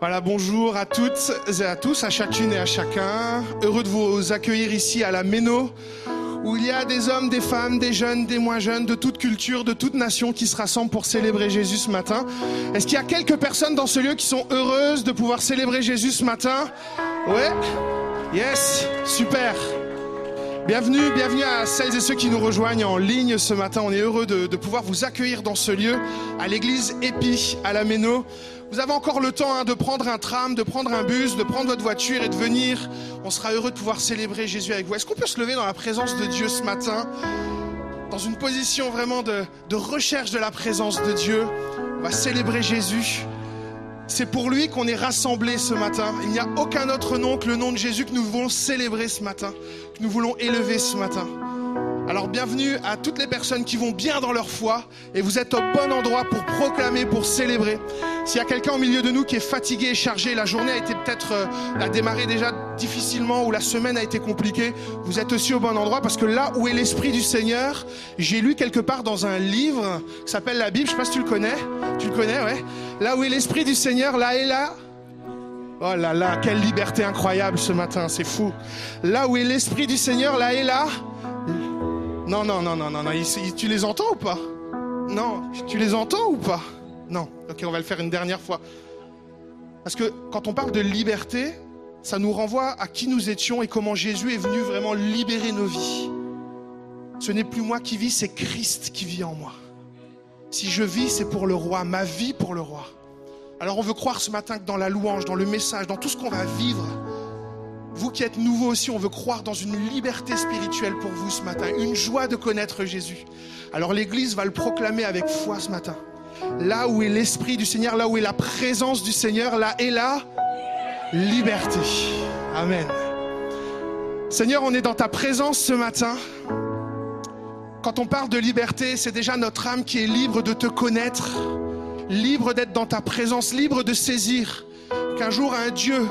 Voilà, bonjour à toutes et à tous, à chacune et à chacun. Heureux de vous accueillir ici à la Méno, où il y a des hommes, des femmes, des jeunes, des moins jeunes, de toute culture, de toute nation qui se rassemblent pour célébrer Jésus ce matin. Est-ce qu'il y a quelques personnes dans ce lieu qui sont heureuses de pouvoir célébrer Jésus ce matin? Ouais? Yes? Super Bienvenue, bienvenue à celles et ceux qui nous rejoignent en ligne ce matin. On est heureux de, de pouvoir vous accueillir dans ce lieu, à l'église Épi, à la Méno. Vous avez encore le temps hein, de prendre un tram, de prendre un bus, de prendre votre voiture et de venir. On sera heureux de pouvoir célébrer Jésus avec vous. Est-ce qu'on peut se lever dans la présence de Dieu ce matin? Dans une position vraiment de, de recherche de la présence de Dieu. On va célébrer Jésus. C'est pour lui qu'on est rassemblés ce matin. Il n'y a aucun autre nom que le nom de Jésus que nous voulons célébrer ce matin, que nous voulons élever ce matin. Alors bienvenue à toutes les personnes qui vont bien dans leur foi et vous êtes au bon endroit pour proclamer, pour célébrer. S'il y a quelqu'un au milieu de nous qui est fatigué et chargé, la journée a été peut-être euh, a démarré déjà difficilement ou la semaine a été compliquée, vous êtes aussi au bon endroit parce que là où est l'esprit du Seigneur, j'ai lu quelque part dans un livre qui s'appelle la Bible, je sais pas si tu le connais. Tu le connais, ouais. Là où est l'esprit du Seigneur, là et là, Oh là là, quelle liberté incroyable ce matin, c'est fou. Là où est l'Esprit du Seigneur, là et là. Non, non, non, non, non, non. Tu les entends ou pas? Non, tu les entends ou pas? Non. Ok, on va le faire une dernière fois. Parce que quand on parle de liberté, ça nous renvoie à qui nous étions et comment Jésus est venu vraiment libérer nos vies. Ce n'est plus moi qui vis, c'est Christ qui vit en moi. Si je vis, c'est pour le roi, ma vie pour le roi. Alors on veut croire ce matin que dans la louange, dans le message, dans tout ce qu'on va vivre, vous qui êtes nouveaux aussi, on veut croire dans une liberté spirituelle pour vous ce matin, une joie de connaître Jésus. Alors l'Église va le proclamer avec foi ce matin. Là où est l'Esprit du Seigneur, là où est la présence du Seigneur, là est la liberté. Amen. Seigneur, on est dans ta présence ce matin. Quand on parle de liberté, c'est déjà notre âme qui est libre de te connaître, libre d'être dans ta présence, libre de saisir qu'un jour un Dieu,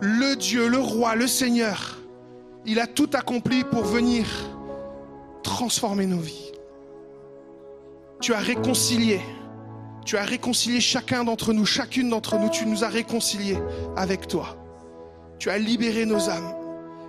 le Dieu, le roi, le Seigneur, il a tout accompli pour venir transformer nos vies. Tu as réconcilié, tu as réconcilié chacun d'entre nous, chacune d'entre nous, tu nous as réconciliés avec toi. Tu as libéré nos âmes.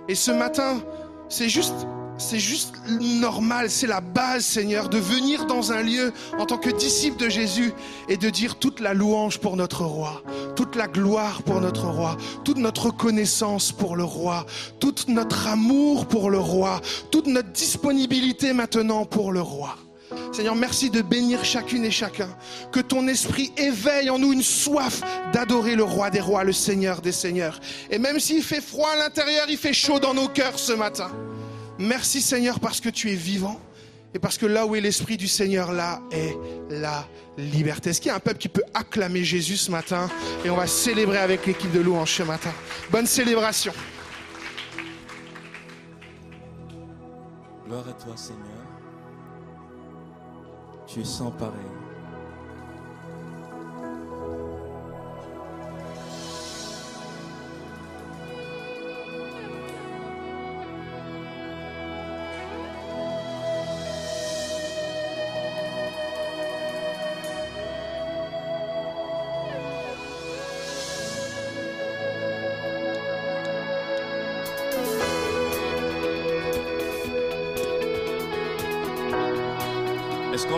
Et ce matin, c'est juste c'est juste normal, c'est la base, Seigneur, de venir dans un lieu en tant que disciple de Jésus et de dire toute la louange pour notre roi, toute la gloire pour notre roi, toute notre reconnaissance pour le roi, tout notre amour pour le roi, toute notre disponibilité maintenant pour le roi. Seigneur, merci de bénir chacune et chacun. Que ton esprit éveille en nous une soif d'adorer le roi des rois, le Seigneur des seigneurs. Et même s'il fait froid à l'intérieur, il fait chaud dans nos cœurs ce matin. Merci Seigneur parce que tu es vivant et parce que là où est l'Esprit du Seigneur, là est la liberté. Est-ce qu'il y a un peuple qui peut acclamer Jésus ce matin Et on va célébrer avec l'équipe de louange ce matin? Bonne célébration. Gloire à toi Seigneur. Tu es pareil.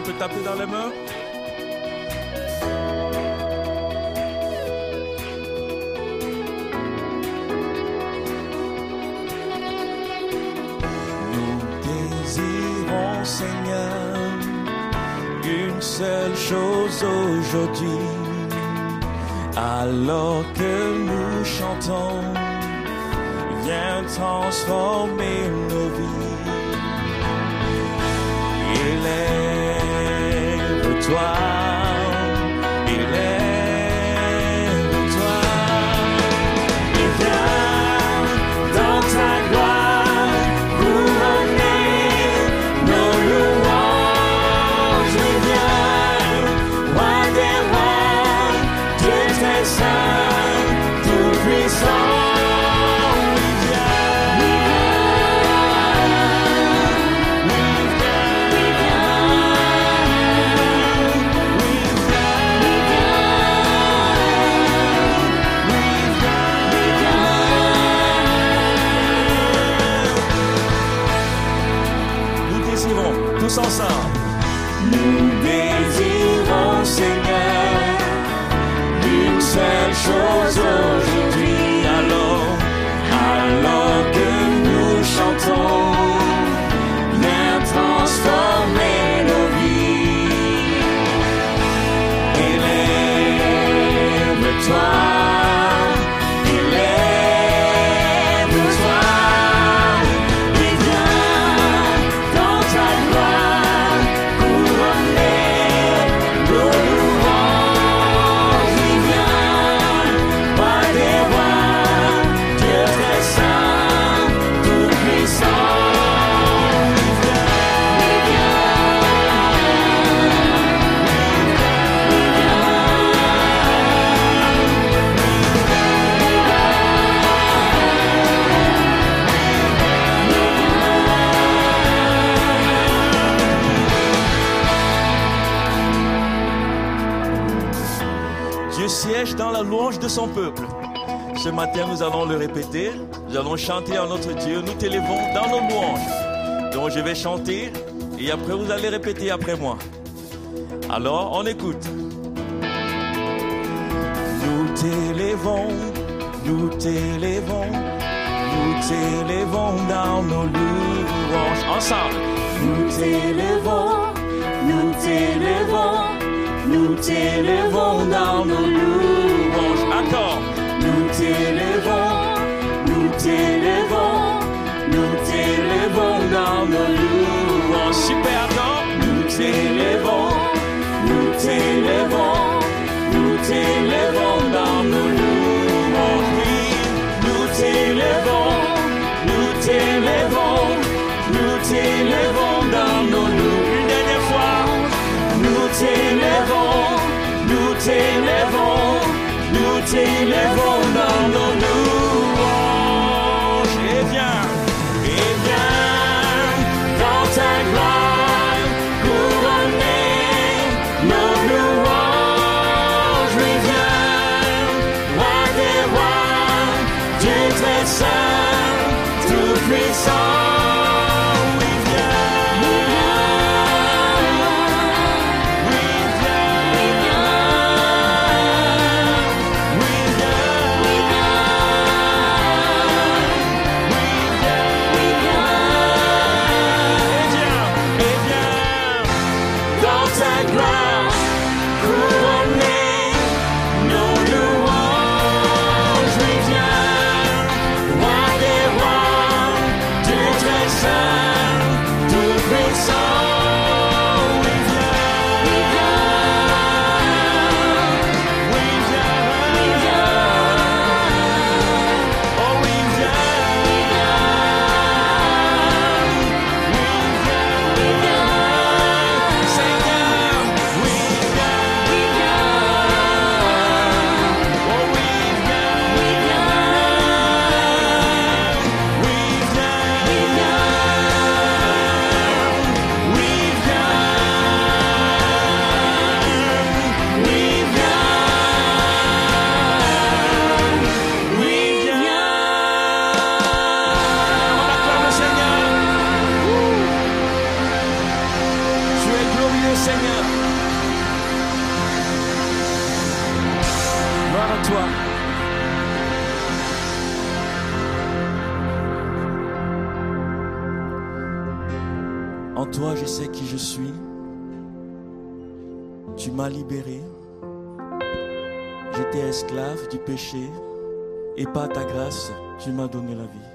Peut taper dans les mains Nous désirons, Seigneur, une seule chose aujourd'hui. Alors que nous chantons, viens transformer son peuple. Ce matin, nous allons le répéter. Nous allons chanter à notre Dieu. Nous t'élevons dans nos louanges. Donc, je vais chanter et après, vous allez répéter après moi. Alors, on écoute. Nous t'élevons, nous t'élevons, nous t'élevons dans nos louanges. Ensemble. Nous t'élevons, nous t'élevons, nous t'élevons dans nos louanges. Nous t'élevons, nous t'élevons, nous t'élevons dans nos louanges. Oh, super accord. Nous t'élevons, nous t'élevons, nous t'élevons dans nos louanges. Oh, oui, nous t'élevons, nous t'élevons, nous t'élevons. et par ta grâce, tu m'as donné la vie.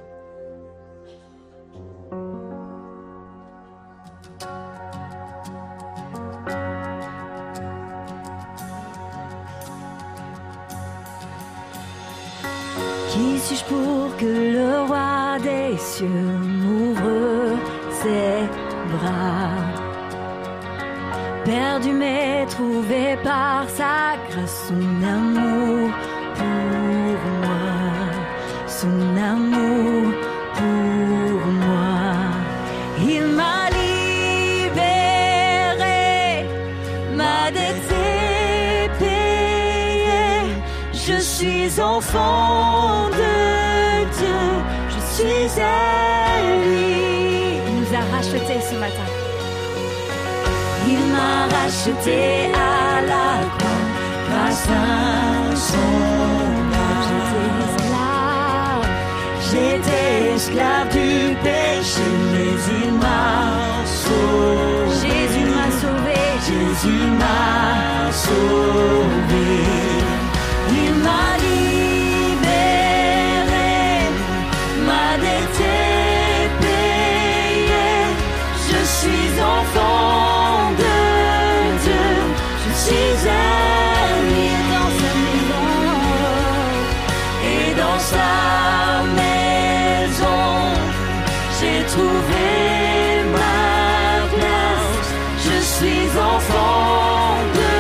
Trouvé ma place. Je suis enfant de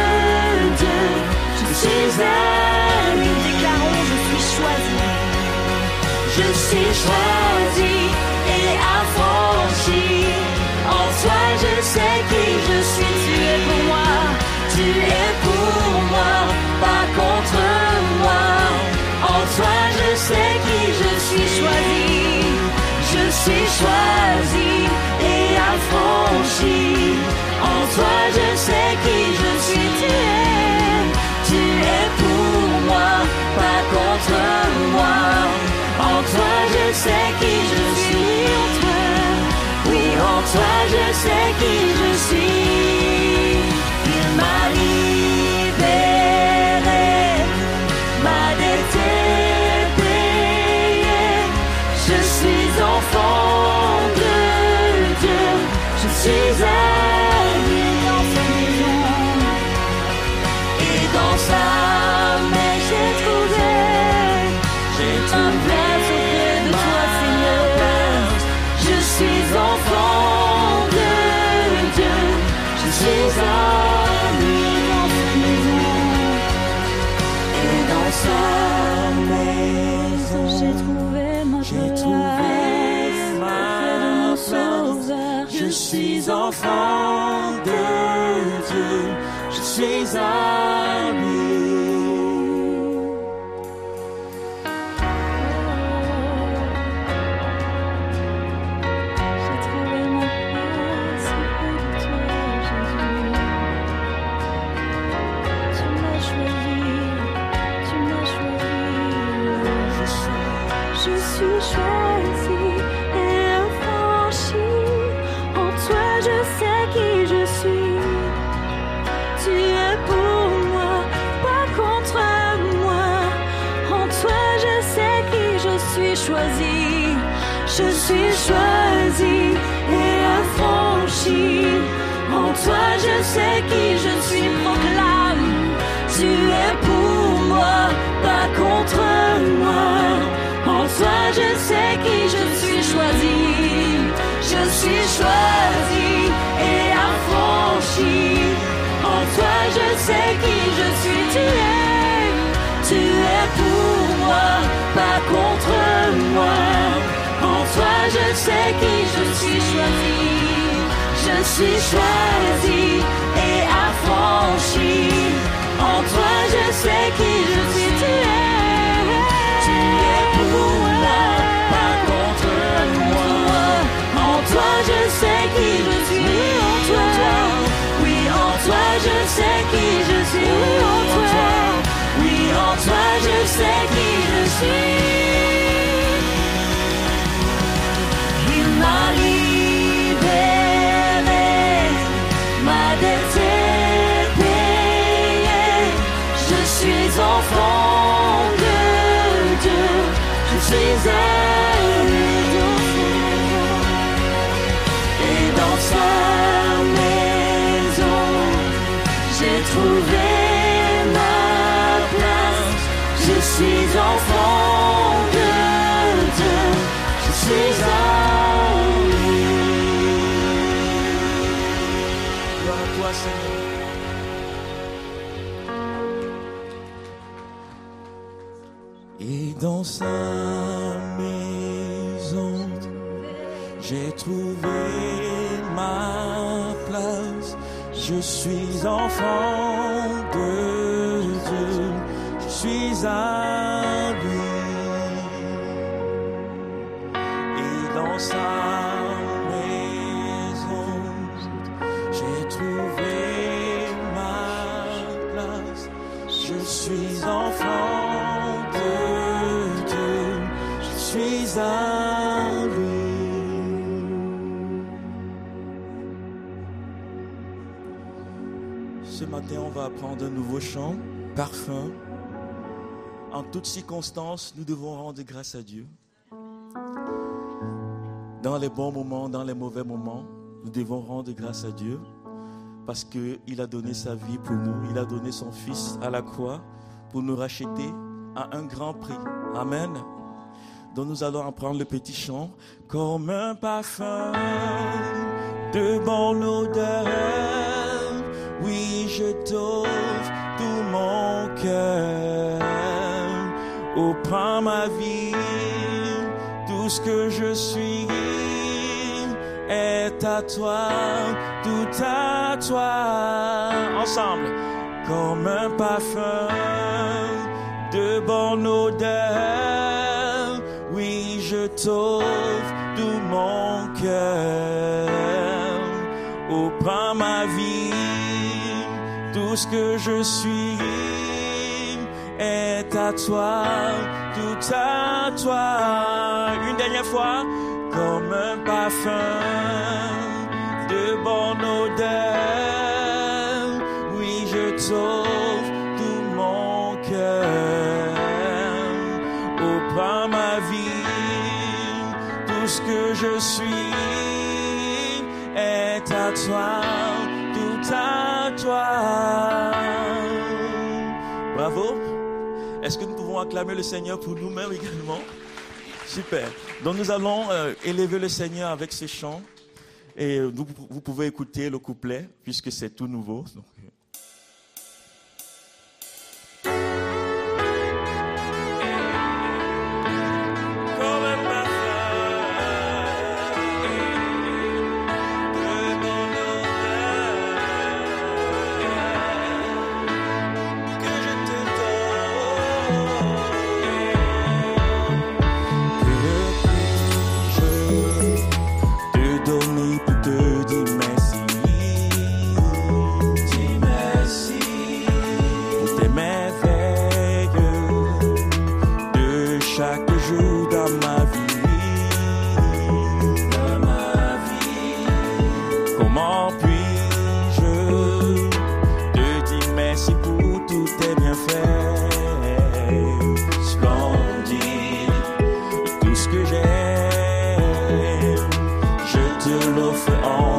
Dieu, je suis ami. Déclarons, je suis choisi. Je suis choisi et affranchi. En toi, je sais qui je suis. Choisi et affranchi. En toi, je sais qui je suis. Tu es, tu es pour moi, pas contre moi. En toi, je sais qui je suis. En toi, oui, en toi, je sais qui je suis. Il je sais qui je suis. Proclame, tu es pour moi, pas contre moi. En toi, je sais qui je suis choisi. Je suis choisi et affranchi. En toi, je sais qui je suis. Tu es, tu es pour moi, pas contre moi. En toi, je sais qui je suis choisi. Je suis choisi En toi, je sais qui je suis. Tu es, tu es pour moi, pas contre moi. en toi, je sais qui je suis. En toi, oui, en toi, je sais qui je suis. Oui, en toi, oui, en toi, je sais qui je suis. Suis enfant de Dieu, je suis ami. Gloire à toi, Seigneur. Et dans sa maison, j'ai trouvé ma place. Je suis enfant suis à lui et dans sa maison j'ai trouvé ma place. Je suis enfant de Dieu, je suis à lui. Ce matin, on va apprendre un nouveau chant, parfum. En toutes circonstances, nous devons rendre grâce à Dieu. Dans les bons moments, dans les mauvais moments, nous devons rendre grâce à Dieu parce qu'il a donné sa vie pour nous. Il a donné son Fils à la croix pour nous racheter à un grand prix. Amen. Donc nous allons apprendre le petit chant comme un parfum de bonne odeur. Oui, je t'offre tout mon cœur. Oh, prends ma vie, tout ce que je suis est à toi, tout à toi. Ensemble, comme un parfum de bonne odeur. Oui, je t'offre tout mon cœur. Oh, prends ma vie, tout ce que je suis est à toi, tout à toi. Une dernière fois, comme un parfum de bonne odeur. Oui, je t'offre tout mon cœur. Oh, prends ma vie, tout ce que je suis est à toi, tout à toi. Est-ce que nous pouvons acclamer le Seigneur pour nous-mêmes également? Super. Donc nous allons euh, élever le Seigneur avec ce chant. Et vous, pouvez écouter le couplet puisque c'est tout nouveau.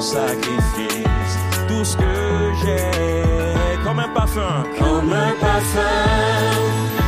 Sacrifice, tout ce que j'ai comme un parfum, Comme un parfum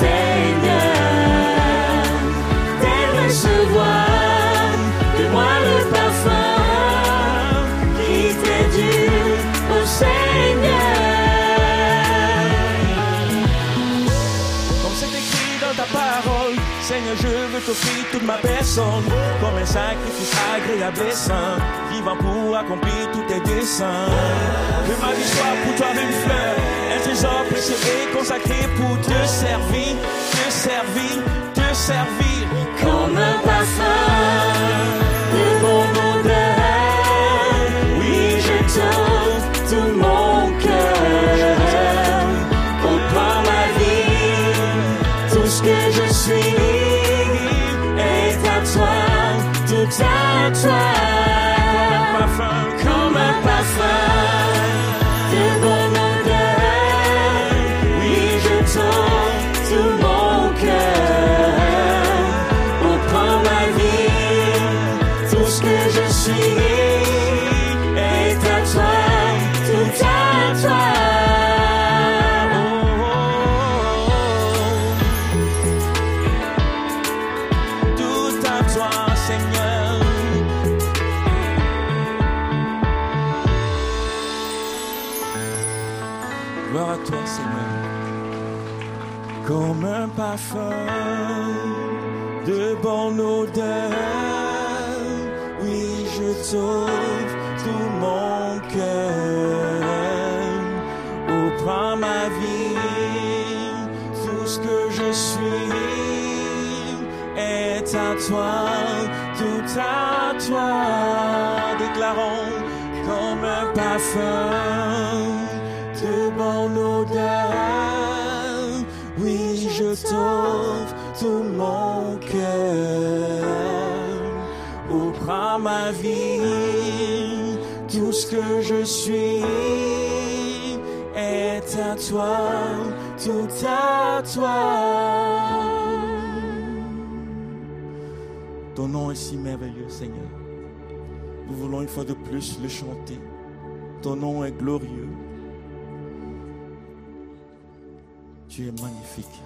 au t'offrir toute ma personne comme un sacrifice agréable et saint, vivant pour accomplir tous tes desseins. Que ma vie soit pour toi une fleur, un trésor précieux et consacré pour te servir, te servir, te servir. Comme un parfum toi, tout à toi, déclarons comme un parfum de mon odeur. Oui, je t'offre tout mon cœur. Oh, prends ma vie, tout ce que je suis est à toi, tout à toi. nom est si merveilleux, Seigneur. Nous voulons une fois de plus le chanter. Ton nom est glorieux. Tu es magnifique.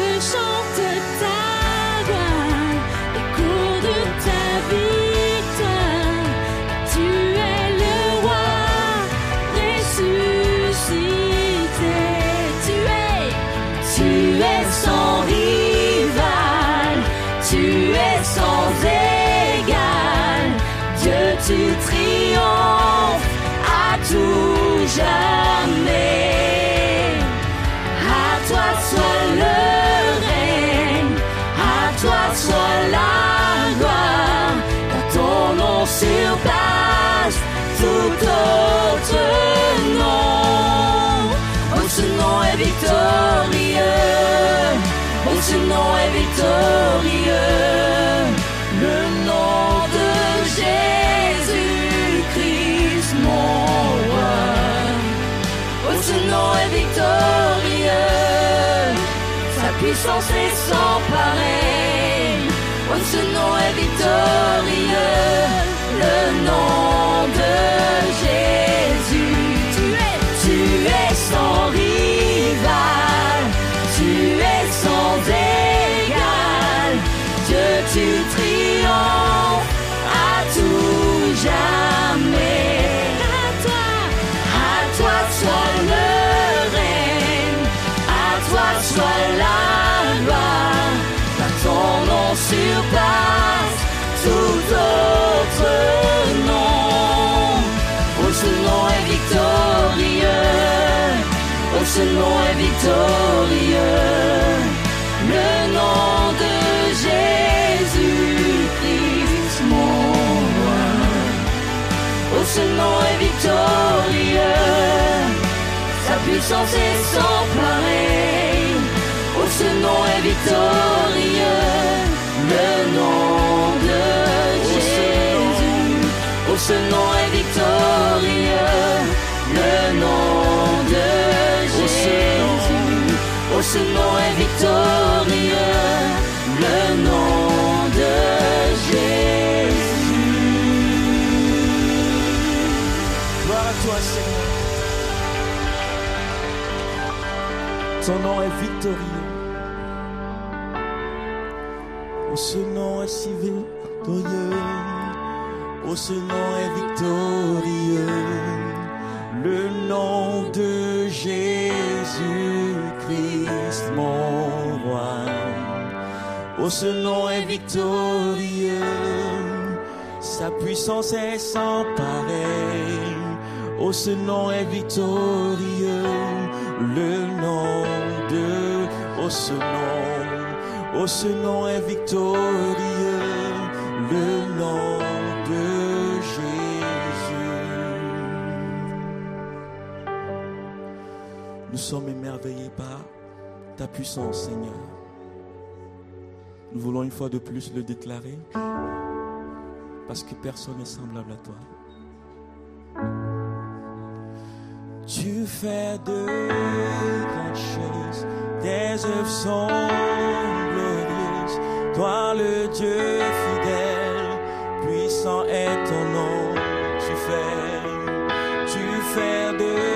你唱的歌。Le nom de Jésus-Christ, mon roi. Oh, ce nom est victorieux, sa puissance est sans pareil. Oh, ce nom est victorieux, le nom à tout jamais. À toi, à toi soit le règne, à toi soit la gloire, car ton nom surpasse tout autre nom. Oh, ce nom est victorieux, oh, ce nom est victorieux, le nom ce nom est victorieux, sa puissance est sans pareil. Oh, ce nom est victorieux, le nom de Jésus. Oh, ce nom est victorieux, le nom de Jésus. Oh, ce nom est victorieux, le nom Ton nom est victorieux. Oh, ce nom est si victorieux. Oh, ce nom est victorieux. Le nom de Jésus-Christ, mon roi. Oh, ce nom est victorieux. Sa puissance est sans pareil. Oh, ce nom est victorieux. Le nom de, oh, ce nom, oh, ce nom est victorieux. Le nom de Jésus. Nous sommes émerveillés par ta puissance, Seigneur. Nous voulons une fois de plus le déclarer parce que personne n'est semblable à toi. Tu fais de grandes choses, tes œuvres sont glorieuses. Toi, le Dieu fidèle, puissant est ton nom. Tu fais, tu fais de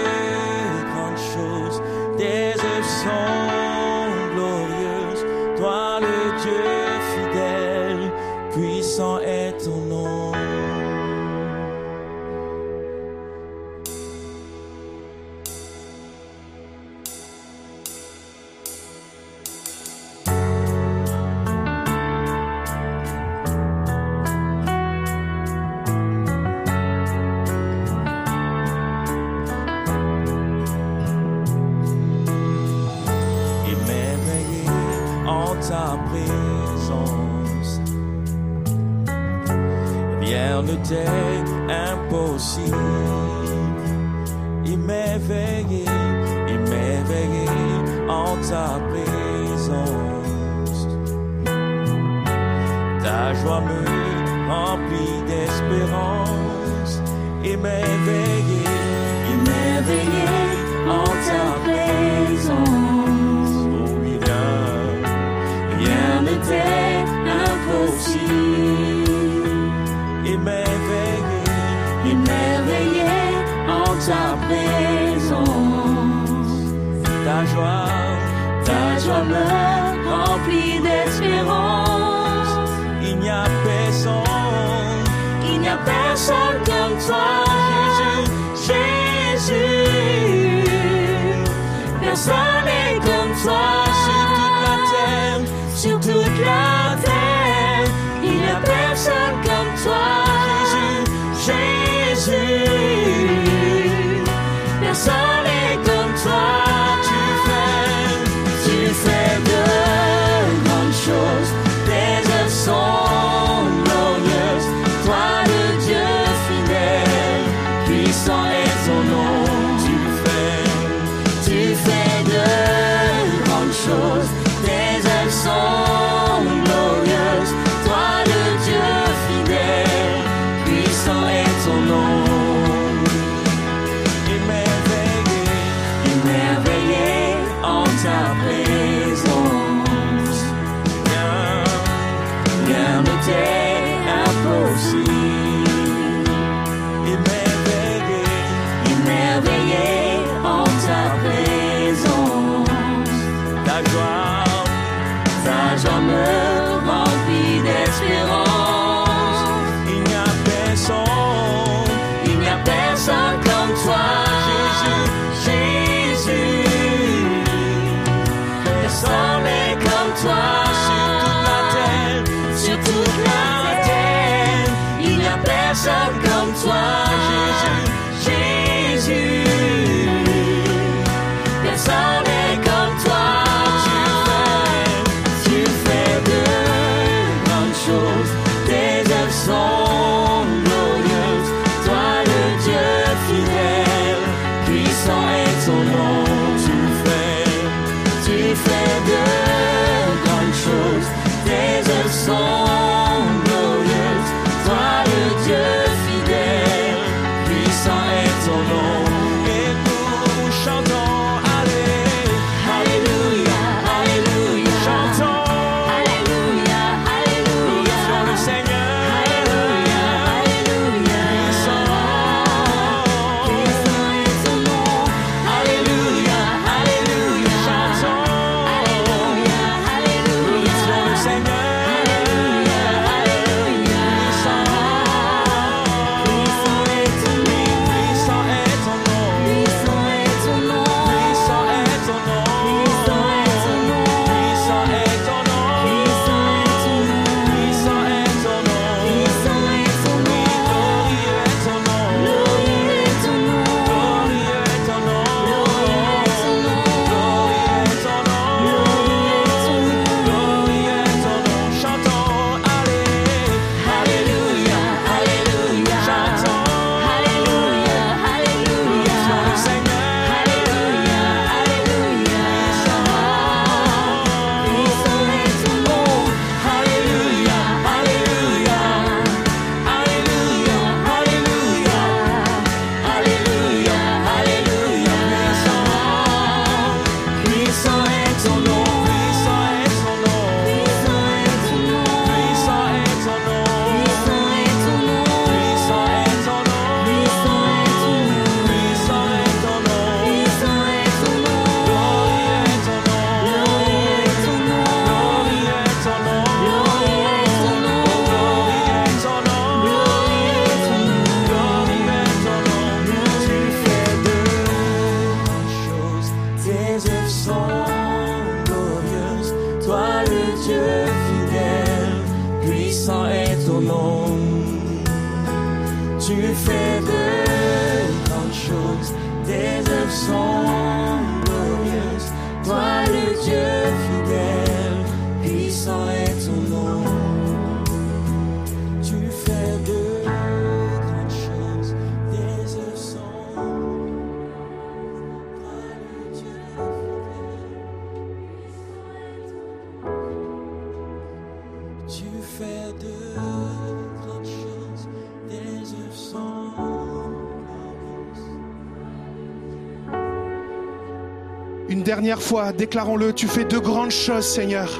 foi, déclarons-le, tu fais de grandes choses, Seigneur.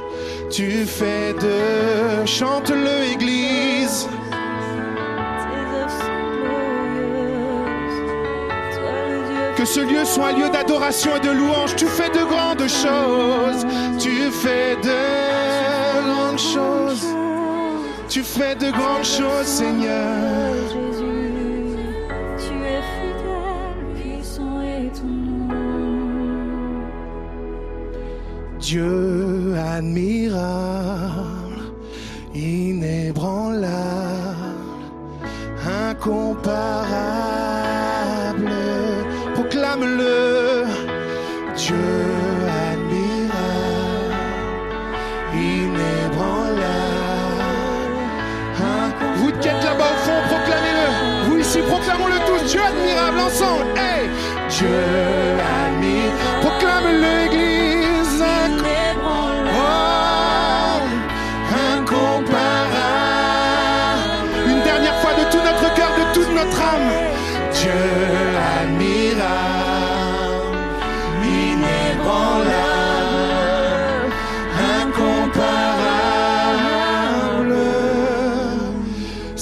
Tu fais de... Chante-le, Église. Que ce lieu soit un lieu d'adoration et de louange. Tu fais de grandes choses. Tu fais de grandes choses. Tu fais de grandes choses, Seigneur. Dieu.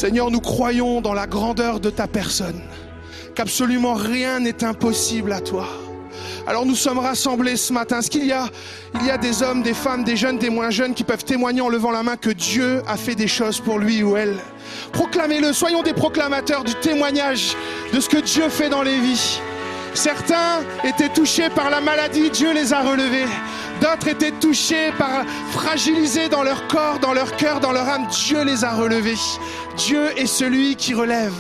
Seigneur, nous croyons dans la grandeur de ta personne, qu'absolument rien n'est impossible à toi. Alors nous sommes rassemblés ce matin. Est-ce qu'il y a, il y a des hommes, des femmes, des jeunes, des moins jeunes qui peuvent témoigner en levant la main que Dieu a fait des choses pour lui ou elle? Proclamez-le. Soyons des proclamateurs du témoignage de ce que Dieu fait dans les vies. Certains étaient touchés par la maladie, Dieu les a relevés. D'autres étaient touchés par fragilisés dans leur corps, dans leur cœur, dans leur âme. Dieu les a relevés. Dieu est celui qui relève.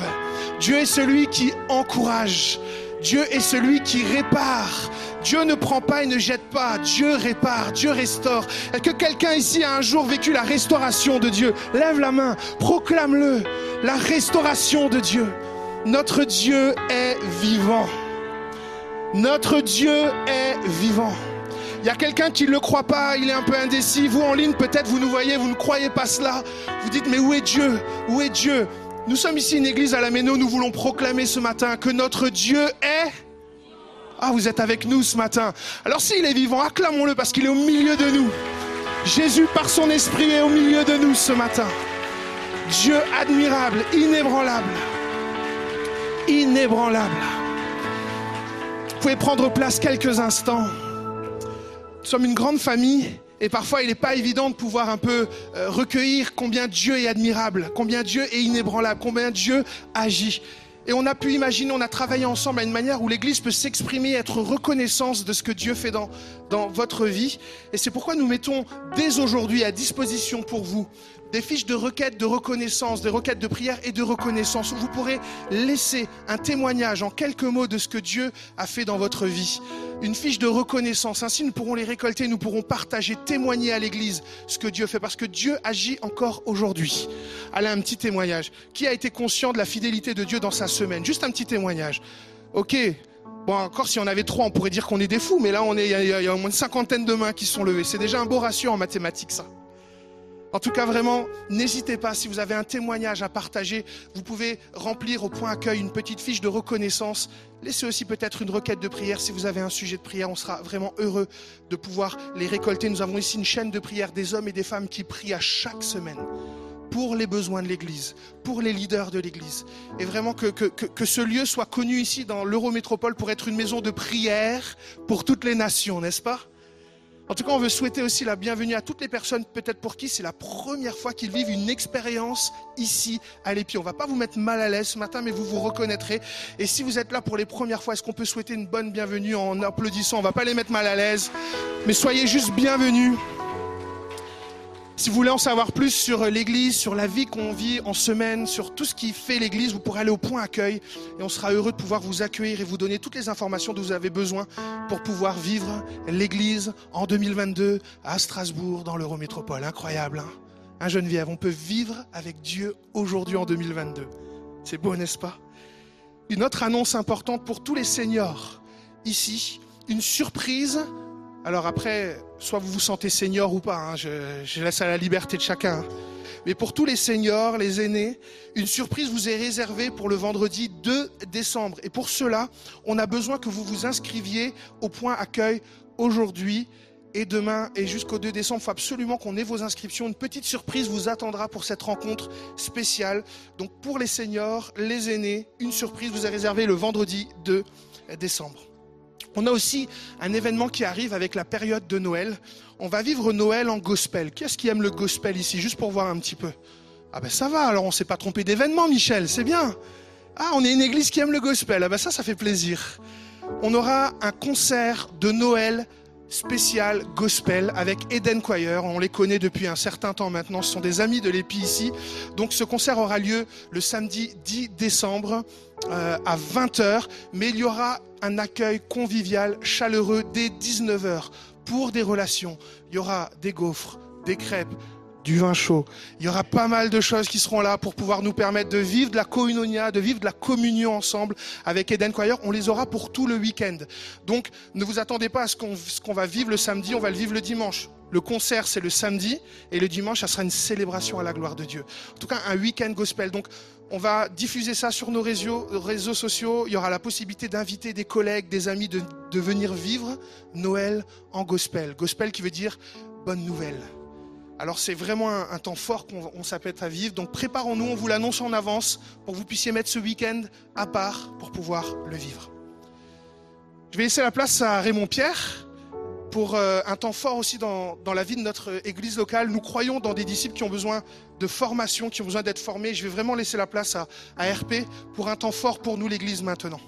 Dieu est celui qui encourage. Dieu est celui qui répare. Dieu ne prend pas et ne jette pas. Dieu répare, Dieu restaure. Est-ce que quelqu'un ici a un jour vécu la restauration de Dieu? Lève la main, proclame-le. La restauration de Dieu. Notre Dieu est vivant. Notre Dieu est vivant. Il y a quelqu'un qui ne le croit pas, il est un peu indécis. Vous en ligne, peut-être vous nous voyez, vous ne croyez pas cela. Vous dites, mais où est Dieu? Où est Dieu? Nous sommes ici une église à la Méno, nous voulons proclamer ce matin que notre Dieu est... Ah, vous êtes avec nous ce matin. Alors s'il est vivant, acclamons-le parce qu'il est au milieu de nous. Jésus, par son esprit, est au milieu de nous ce matin. Dieu admirable, inébranlable. Inébranlable. Vous pouvez prendre place quelques instants. Nous sommes une grande famille et parfois il n'est pas évident de pouvoir un peu euh, recueillir combien Dieu est admirable, combien Dieu est inébranlable, combien Dieu agit. Et on a pu imaginer, on a travaillé ensemble à une manière où l'Église peut s'exprimer, être reconnaissance de ce que Dieu fait dans, dans votre vie. Et c'est pourquoi nous mettons dès aujourd'hui à disposition pour vous des fiches de requêtes de reconnaissance, des requêtes de prière et de reconnaissance où vous pourrez laisser un témoignage en quelques mots de ce que Dieu a fait dans votre vie. Une fiche de reconnaissance. Ainsi, nous pourrons les récolter, nous pourrons partager, témoigner à l'Église ce que Dieu fait parce que Dieu agit encore aujourd'hui. Allez, un petit témoignage. Qui a été conscient de la fidélité de Dieu dans sa semaine? Juste un petit témoignage. Ok, Bon, encore si on avait trois, on pourrait dire qu'on est des fous, mais là, on est, il y, y a au moins une cinquantaine de mains qui sont levées. C'est déjà un beau ratio en mathématiques, ça. En tout cas, vraiment, n'hésitez pas, si vous avez un témoignage à partager, vous pouvez remplir au point accueil une petite fiche de reconnaissance. Laissez aussi peut-être une requête de prière. Si vous avez un sujet de prière, on sera vraiment heureux de pouvoir les récolter. Nous avons ici une chaîne de prière des hommes et des femmes qui prient à chaque semaine pour les besoins de l'Église, pour les leaders de l'Église. Et vraiment que, que, que, ce lieu soit connu ici dans l'Eurométropole pour être une maison de prière pour toutes les nations, n'est-ce pas? En tout cas, on veut souhaiter aussi la bienvenue à toutes les personnes, peut-être pour qui c'est la première fois qu'ils vivent une expérience ici à l'Épi. On va pas vous mettre mal à l'aise ce matin, mais vous vous reconnaîtrez. Et si vous êtes là pour les premières fois, est-ce qu'on peut souhaiter une bonne bienvenue en applaudissant? On va pas les mettre mal à l'aise, mais soyez juste bienvenus. Si vous voulez en savoir plus sur l'Église, sur la vie qu'on vit en semaine, sur tout ce qui fait l'Église, vous pourrez aller au point accueil et on sera heureux de pouvoir vous accueillir et vous donner toutes les informations dont vous avez besoin pour pouvoir vivre l'Église en 2022 à Strasbourg dans l'Eurométropole. Incroyable, hein? Hein, Geneviève, on peut vivre avec Dieu aujourd'hui en 2022. C'est beau, n'est-ce pas? Une autre annonce importante pour tous les seniors ici, une surprise alors après, soit vous vous sentez senior ou pas, hein, je, laisse à la liberté de chacun. Mais pour tous les seniors, les aînés, une surprise vous est réservée pour le vendredi 2 décembre. Et pour cela, on a besoin que vous vous inscriviez au point accueil aujourd'hui et demain et jusqu'au 2 décembre. Il faut absolument qu'on ait vos inscriptions. Une petite surprise vous attendra pour cette rencontre spéciale. Donc pour les seniors, les aînés, une surprise vous est réservée le vendredi 2 décembre. On a aussi un événement qui arrive avec la période de Noël. On va vivre Noël en gospel. Qui est-ce qui aime le gospel ici? Juste pour voir un petit peu. Ah ben ça va, alors on s'est pas trompé d'événement, Michel, c'est bien. Ah, on est une église qui aime le gospel. Ah ben ça, ça fait plaisir. On aura un concert de Noël spécial gospel avec Eden Choir. On les connaît depuis un certain temps maintenant. Ce sont des amis de l'EPI ici. Donc ce concert aura lieu le samedi 10 décembre euh, à 20h. Mais il y aura un accueil convivial, chaleureux dès 19h pour des relations. Il y aura des gaufres, des crêpes, du vin chaud. Il y aura pas mal de choses qui seront là pour pouvoir nous permettre de vivre de la koinonia, de vivre de la communion ensemble avec Eden Choir. On les aura pour tout le week-end. Donc, ne vous attendez pas à ce qu'on va vivre le samedi, on va le vivre le dimanche. Le concert, c'est le samedi, et le dimanche, ça sera une célébration à la gloire de Dieu. En tout cas, un week-end gospel. Donc, on va diffuser ça sur nos réseaux, sociaux. Il y aura la possibilité d'inviter des collègues, des amis de venir vivre Noël en gospel. Gospel qui veut dire bonne nouvelle Alors c'est vraiment un, temps fort qu'on on s'apprête à vivre. Donc préparons-nous, on vous l'annonce en avance pour que vous puissiez mettre ce week-end à part pour pouvoir le vivre. Je vais laisser la place à Raymond Pierre pour euh, un temps fort aussi dans, dans la vie de notre église locale. Nous croyons dans des disciples qui ont besoin de formation, qui ont besoin d'être formés. Je vais vraiment laisser la place à, à RP pour un temps fort pour nous, l'église, maintenant.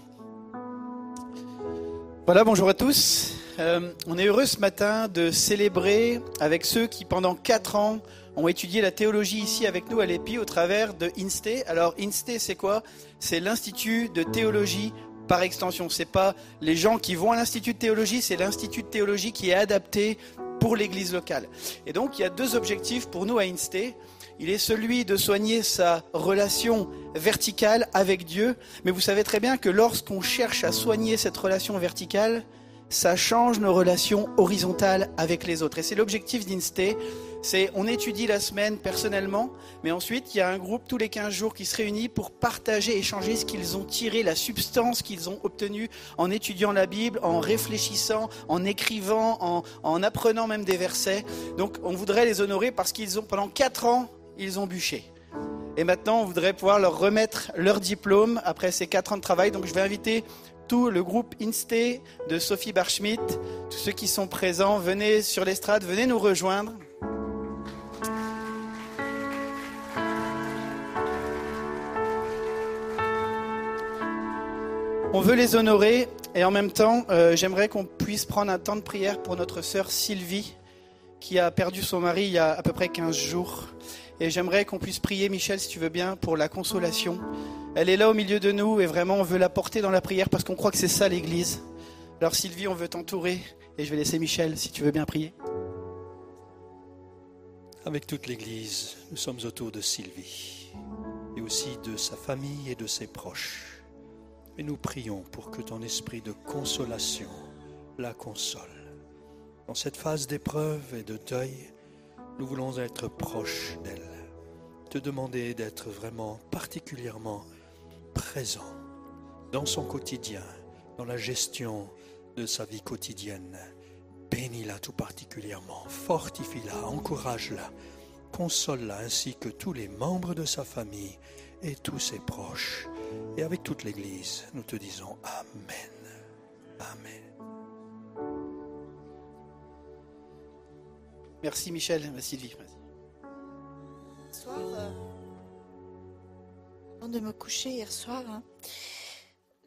Voilà, bonjour à tous. Euh, on est heureux ce matin de célébrer avec ceux qui, pendant quatre ans, ont étudié la théologie ici avec nous à l'EPI au travers de INSTE. Alors, INSTE, c'est quoi? C'est l'Institut de théologie par extension. C'est pas les gens qui vont à l'Institut de théologie, c'est l'Institut de théologie qui est adapté pour l'église locale. Et donc, il y a deux objectifs pour nous à INSTE. Il est celui de soigner sa relation verticale avec Dieu. Mais vous savez très bien que lorsqu'on cherche à soigner cette relation verticale, ça change nos relations horizontales avec les autres. Et c'est l'objectif d'Inste. C'est on étudie la semaine personnellement, mais ensuite il y a un groupe tous les 15 jours qui se réunit pour partager, échanger ce qu'ils ont tiré, la substance qu'ils ont obtenue en étudiant la Bible, en réfléchissant, en écrivant, en, en apprenant même des versets. Donc on voudrait les honorer parce qu'ils ont pendant 4 ans ils ont bûché. Et maintenant, on voudrait pouvoir leur remettre leur diplôme après ces quatre ans de travail. Donc, je vais inviter le groupe Inste de Sophie Barschmidt, tous ceux qui sont présents, venez sur l'estrade, venez nous rejoindre. On veut les honorer et en même temps, euh, j'aimerais qu'on puisse prendre un temps de prière pour notre sœur Sylvie, qui a perdu son mari il y a à peu près 15 jours. Et j'aimerais qu'on puisse prier, Michel, si tu veux bien, pour la consolation. Elle est là au milieu de nous et vraiment on veut la porter dans la prière parce qu'on croit que c'est ça l'Église. Alors Sylvie, on veut t'entourer et je vais laisser Michel, si tu veux bien prier. Avec toute l'Église, nous sommes autour de Sylvie et aussi de sa famille et de ses proches. Et nous prions pour que ton esprit de consolation la console. Dans cette phase d'épreuve et de deuil, nous voulons être proches d'elle, te demander d'être vraiment particulièrement présent dans son quotidien, dans la gestion de sa vie quotidienne. Bénis-la tout particulièrement, fortifie-la, encourage-la, console-la ainsi que tous les membres de sa famille et tous ses proches. Et avec toute l'Église, nous te disons Amen. Amen. Merci Michel, merci Sylvie. Ce soir, euh, avant de me coucher hier soir, hein,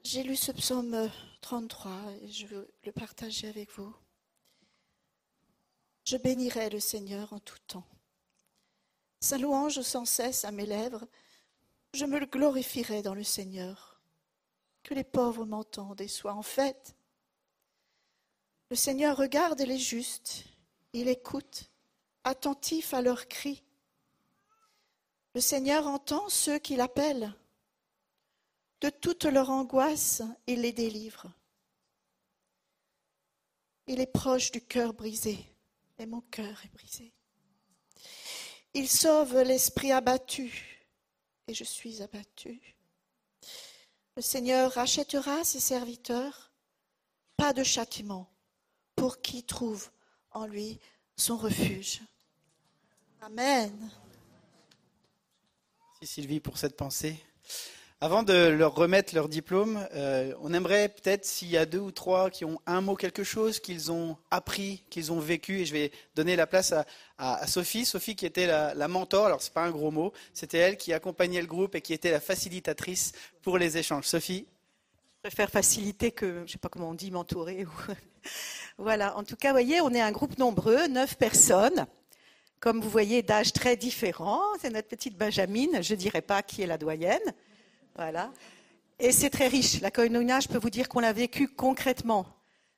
j'ai lu ce psaume euh, 33 et je veux le partager avec vous. Je bénirai le Seigneur en tout temps. Sa louange sans cesse à mes lèvres. Je me le glorifierai dans le Seigneur. Que les pauvres m'entendent et soient en fête. Le Seigneur regarde les justes il écoute, attentif à leurs cris. Le Seigneur entend ceux qui l'appellent. De toute leur angoisse, il les délivre. Il est proche du cœur brisé, et mon cœur est brisé. Il sauve l'esprit abattu, et je suis abattu. Le Seigneur rachètera ses serviteurs, pas de châtiment pour qui trouve en lui son refuge. Amen. Merci Sylvie pour cette pensée. Avant de leur remettre leur diplôme, euh, on aimerait peut-être s'il y a deux ou trois qui ont un mot, quelque chose qu'ils ont appris, qu'ils ont vécu, et je vais donner la place à, Sophie. Sophie qui était la, la mentor, alors c'est pas un gros mot, c'était elle qui accompagnait le groupe et qui était la facilitatrice pour les échanges. Sophie, préfère faciliter que, je ne sais pas comment on dit, m'entourer. ou- voilà, en tout cas, vous voyez, on est un groupe nombreux, neuf personnes, comme vous voyez, d'âges très différents. C'est notre petite Benjamine, je ne dirais pas qui est la doyenne. Voilà. Et c'est très riche. La koinonia, je peux vous dire qu'on l'a vécu concrètement,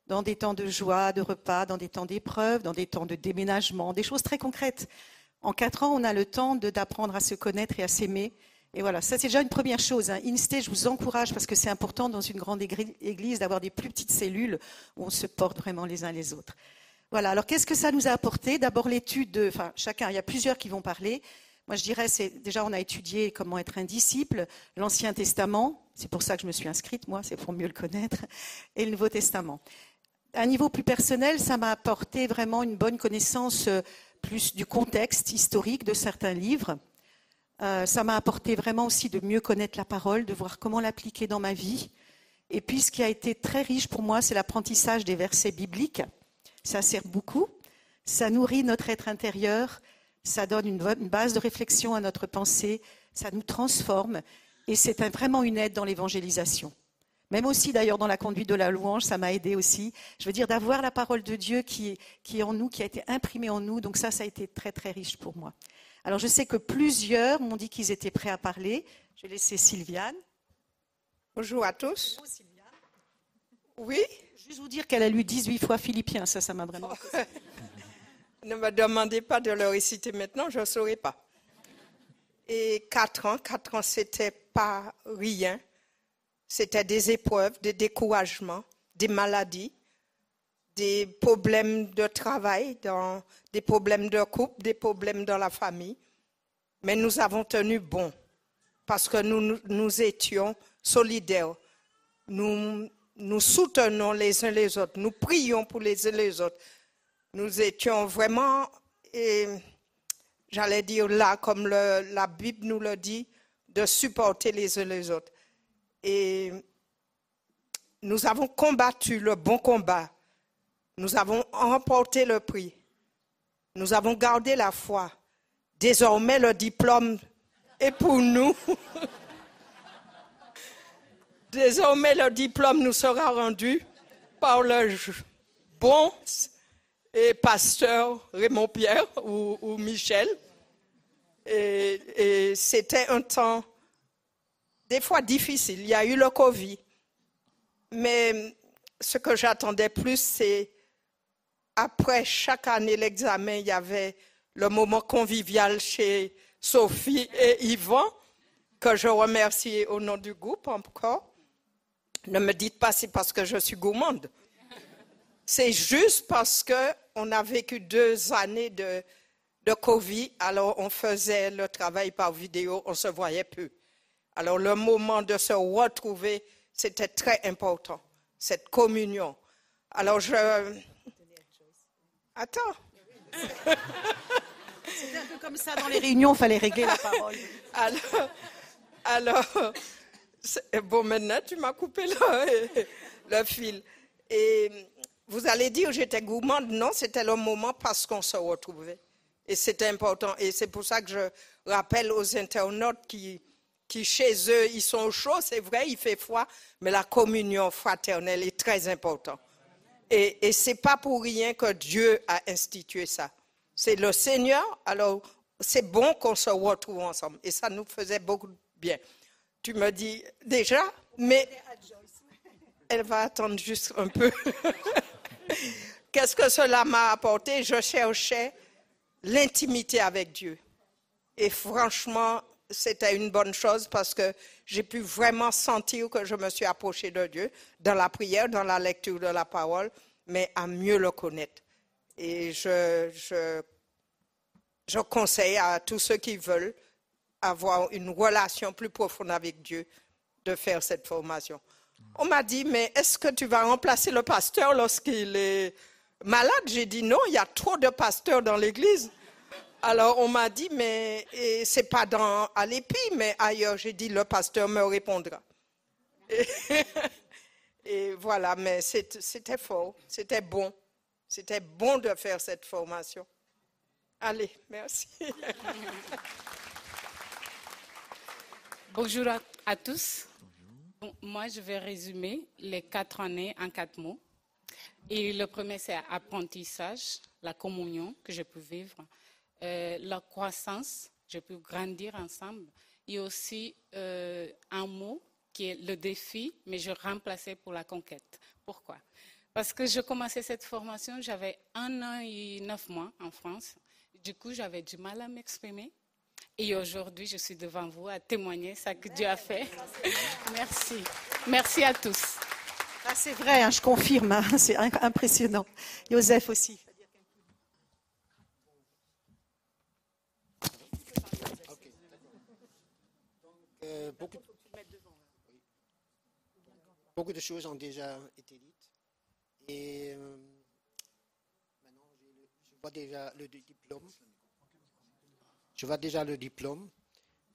dans des temps de joie, de repas, dans des temps d'épreuves, dans des temps de déménagement, des choses très concrètes. En quatre ans, on a le temps d'apprendre à se connaître et à s'aimer. Et voilà, ça c'est déjà une première chose. Hein. Inste, je vous encourage parce que c'est important dans une grande église d'avoir des plus petites cellules où on se porte vraiment les uns les autres. Voilà, alors qu'est-ce que ça nous a apporté? D'abord l'étude de, enfin chacun, il y a plusieurs qui vont parler. Moi je dirais, c'est déjà on a étudié comment être un disciple, l'Ancien Testament, c'est pour ça que je me suis inscrite, moi, c'est pour mieux le connaître, et le Nouveau Testament. À un niveau plus personnel, ça m'a apporté vraiment une bonne connaissance euh, plus du contexte historique de certains livres. Euh, ça m'a apporté vraiment aussi de mieux connaître la parole, de voir comment l'appliquer dans ma vie. Et puis ce qui a été très riche pour moi, c'est l'apprentissage des versets bibliques. Ça sert beaucoup. Ça nourrit notre être intérieur. Ça donne une, base de réflexion à notre pensée. Ça nous transforme. Et c'est vraiment une aide dans l'évangélisation. Même aussi d'ailleurs dans la conduite de la louange, ça m'a aidé aussi. Je veux dire d'avoir la parole de Dieu qui qui est en nous, qui a été imprimée en nous. Donc ça, ça a été très très riche pour moi. Alors je sais que plusieurs m'ont dit qu'ils étaient prêts à parler. Je vais laisser Sylviane. Bonjour à tous. Oui, Juste vous dire qu'elle a lu 18 fois Philippiens, ça, ça m'a vraiment. ne me demandez pas de le réciter maintenant, je ne saurais pas. Et quatre ans, quatre ans, c'était pas rien. C'était des épreuves, des découragements, des maladies, des problèmes de travail, des problèmes de couple, des problèmes dans la famille. Mais nous avons tenu bon parce que nous, nous, étions solidaires. Nous nous soutenons les uns les autres. Nous prions pour les uns les autres. Nous étions vraiment, j'allais dire là, comme la Bible nous le dit, de supporter les uns les autres. Et nous avons combattu le bon combat. Nous avons remporté le prix. Nous avons gardé la foi. Désormais, le diplôme est pour nous. Désormais, le diplôme nous sera rendu par le bon et pasteur Raymond Pierre ou, Michel. Et c'était un temps des fois difficile. Il y a eu le Covid. Mais ce que j'attendais plus, c'est après chaque année l'examen, il y avait le moment convivial chez Sophie et Yvan, que je remercie au nom du groupe encore. Ne me dites pas c'est parce que je suis gourmande. C'est juste parce que on a vécu deux années de, Covid, alors on faisait le travail par vidéo, on se voyait peu. Alors le moment de se retrouver, c'était très important, cette communion. Alors je... Attends. C'était un peu comme ça dans les réunions, il fallait régler la parole. Alors, alors c'est- bon, maintenant, tu m'as coupé le, le fil. Et vous allez dire, j'étais gourmande. Non, c'était le moment parce qu'on se retrouvait. Et c'était important. Et c'est pour ça que je rappelle aux internautes qui, qui, chez eux, ils sont chauds, c'est vrai, il fait froid, mais la communion fraternelle est très importante. Et, et c'est pas pour rien que Dieu a institué ça. C'est le Seigneur, alors c'est bon qu'on se retrouve ensemble. Et ça nous faisait beaucoup de bien. Tu me dis déjà, mais elle va attendre juste un peu. Qu'est-ce que cela m'a apporté? Je cherchais l'intimité avec Dieu. Et franchement, c'était une bonne chose parce que j'ai pu vraiment sentir que je me suis approchée de Dieu dans la prière, dans la lecture de la parole, mais à mieux le connaître. Et je, je, conseille à tous ceux qui veulent avoir une relation plus profonde avec Dieu de faire cette formation. On m'a dit, mais est-ce que tu vas remplacer le pasteur lorsqu'il est malade? J'ai dit non, il y a trop de pasteurs dans l'église. Alors on m'a dit, mais c'est pas dans, à l'épi, mais ailleurs. J'ai dit, le pasteur me répondra. Et, voilà, mais c'était fort, c'était bon. C'était bon de faire cette formation. Allez, merci. Bonjour à, tous. Moi, je vais résumer les quatre années en quatre mots. Et le premier, c'est apprentissage, la communion que je peux vivre, euh, la croissance, je peux grandir ensemble, et aussi euh, un mot qui est le défi, mais je remplaçais pour la conquête. Pourquoi? Parce que je commençais cette formation, j'avais un an et neuf mois en France. Du coup, j'avais du mal à m'exprimer. Et aujourd'hui, je suis devant vous à témoigner ce que Dieu a fait. Merci. Merci à tous. Ah, c'est vrai, hein, je confirme, hein, c'est impressionnant. Joseph aussi. Euh, beaucoup, beaucoup de choses ont déjà été dites. Et euh, maintenant, je vois déjà le di- diplôme. Je vois déjà le diplôme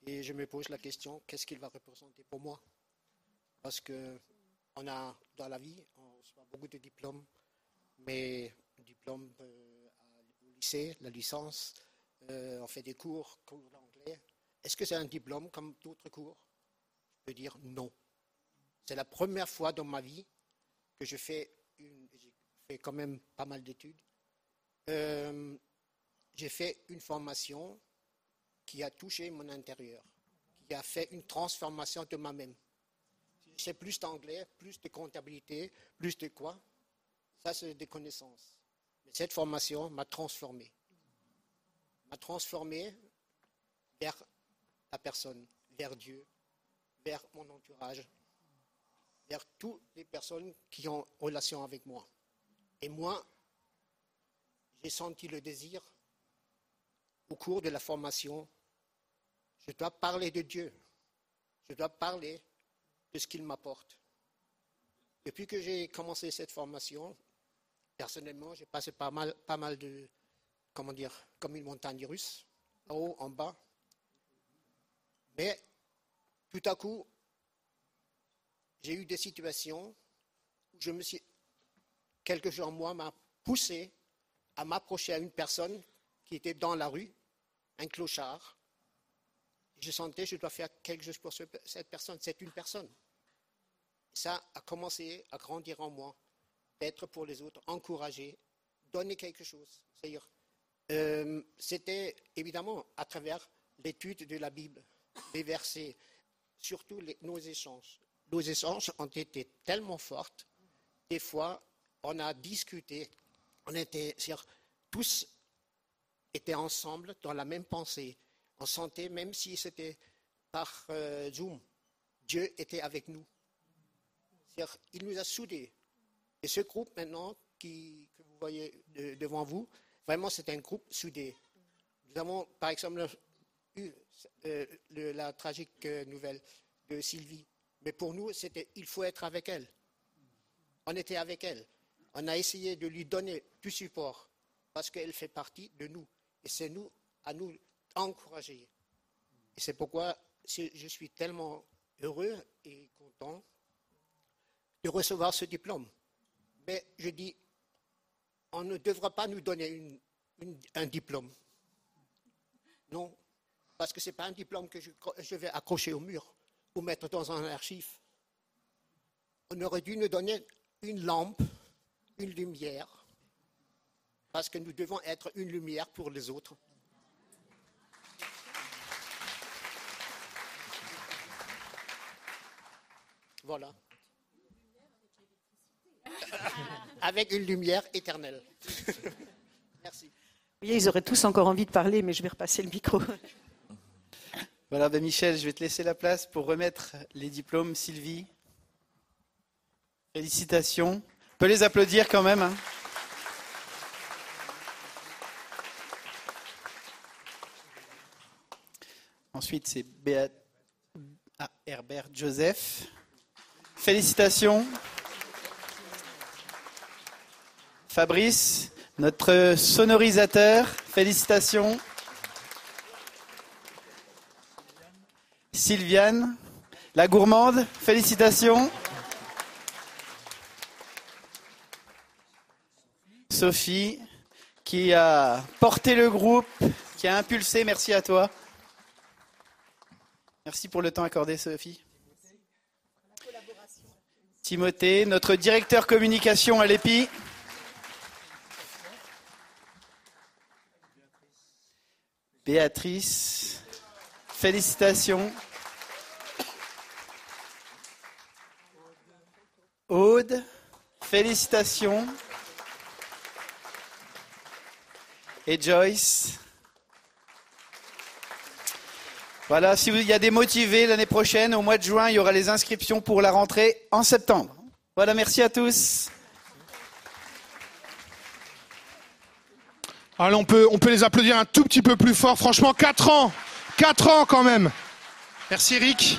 et je me pose la question qu'est-ce qu'il va représenter pour moi? Parce que on a dans la vie, on reçoit beaucoup de diplômes, mais diplôme euh, au lycée, la licence, euh, on fait des cours, cours d'anglais. Est-ce que c'est un diplôme comme d'autres cours? Je peux dire non. C'est la première fois dans ma vie que je fais une. J'ai fait quand même pas mal d'études. Euh, j'ai fait une formation qui a touché mon intérieur, qui a fait une transformation de moi-même. C'est plus d'anglais, plus de comptabilité, plus de quoi Ça, c'est des connaissances. Mais cette formation m'a transformé. M'a transformé vers la personne, vers Dieu, vers mon entourage, vers toutes les personnes qui ont relation avec moi. Et moi, j'ai senti le désir au cours de la formation. Je dois parler de Dieu. Je dois parler de ce qu'il m'apporte. Depuis que j'ai commencé cette formation, personnellement, j'ai passé pas mal, pas mal de, comment dire, comme une montagne russe, en haut, en bas. Mais tout à coup, j'ai eu des situations où je me suis, quelque chose en moi m'a poussé à m'approcher à une personne qui était dans la rue, un clochard. Je sentais que je dois faire quelque chose pour ce- cette personne. C'est une personne. Ça a commencé à grandir en moi, d'être pour les autres, encourager, donner quelque chose. C'est-à-dire, euh, c'était évidemment à travers l'étude de la Bible, les versets, surtout nos échanges. Nos échanges ont été tellement forts. Des fois, on a discuté, on était tous étaient ensemble dans la même pensée. On sentait, même si c'était par euh, Zoom, Dieu était avec nous. Il nous a soudés. Et ce groupe maintenant que vous voyez de- devant vous, vraiment c'est un groupe soudé. Nous avons par exemple eu euh, la tragique euh, nouvelle de Sylvie. Mais pour nous, c'était il faut être avec elle. On était avec elle. On a essayé de lui donner du support parce qu'elle fait partie de nous. Et c'est nous à nous encourager. Et c'est pourquoi je suis tellement heureux et content de recevoir ce diplôme. Mais je dis, on ne devra pas nous donner un diplôme. Non, parce que ce n'est pas un diplôme que je vais accrocher au mur ou mettre dans un archive. On aurait dû nous donner une lampe, une lumière, parce que nous devons être une lumière pour les autres. Voilà. Avec une lumière éternelle. Merci. Vous voyez, ils auraient tous encore envie de parler, mais je vais repasser le micro. Voilà, ben Michel, je vais te laisser la place pour remettre les diplômes. Sylvie, félicitations. On peut les applaudir quand même. hein. Ensuite, c'est Béat... ah, Herbert Joseph. Félicitations. Fabrice, notre sonorisateur. Félicitations. Sylviane, la gourmande, félicitations. Sophie, qui a porté le groupe, qui a impulsé, merci à toi. Merci pour le temps accordé, Sophie. Timothée, notre directeur communication à l'EPI. Béatrice, félicitations. Aude, félicitations. Et Joyce. Voilà, si vous- il y a des motivés l'année prochaine, au mois de juin, il y aura les inscriptions pour la rentrée en septembre. Voilà, merci à tous. Allez, on peut, on peut les applaudir un tout petit peu plus fort. Franchement, 4 ans. 4 ans quand même. Merci Eric.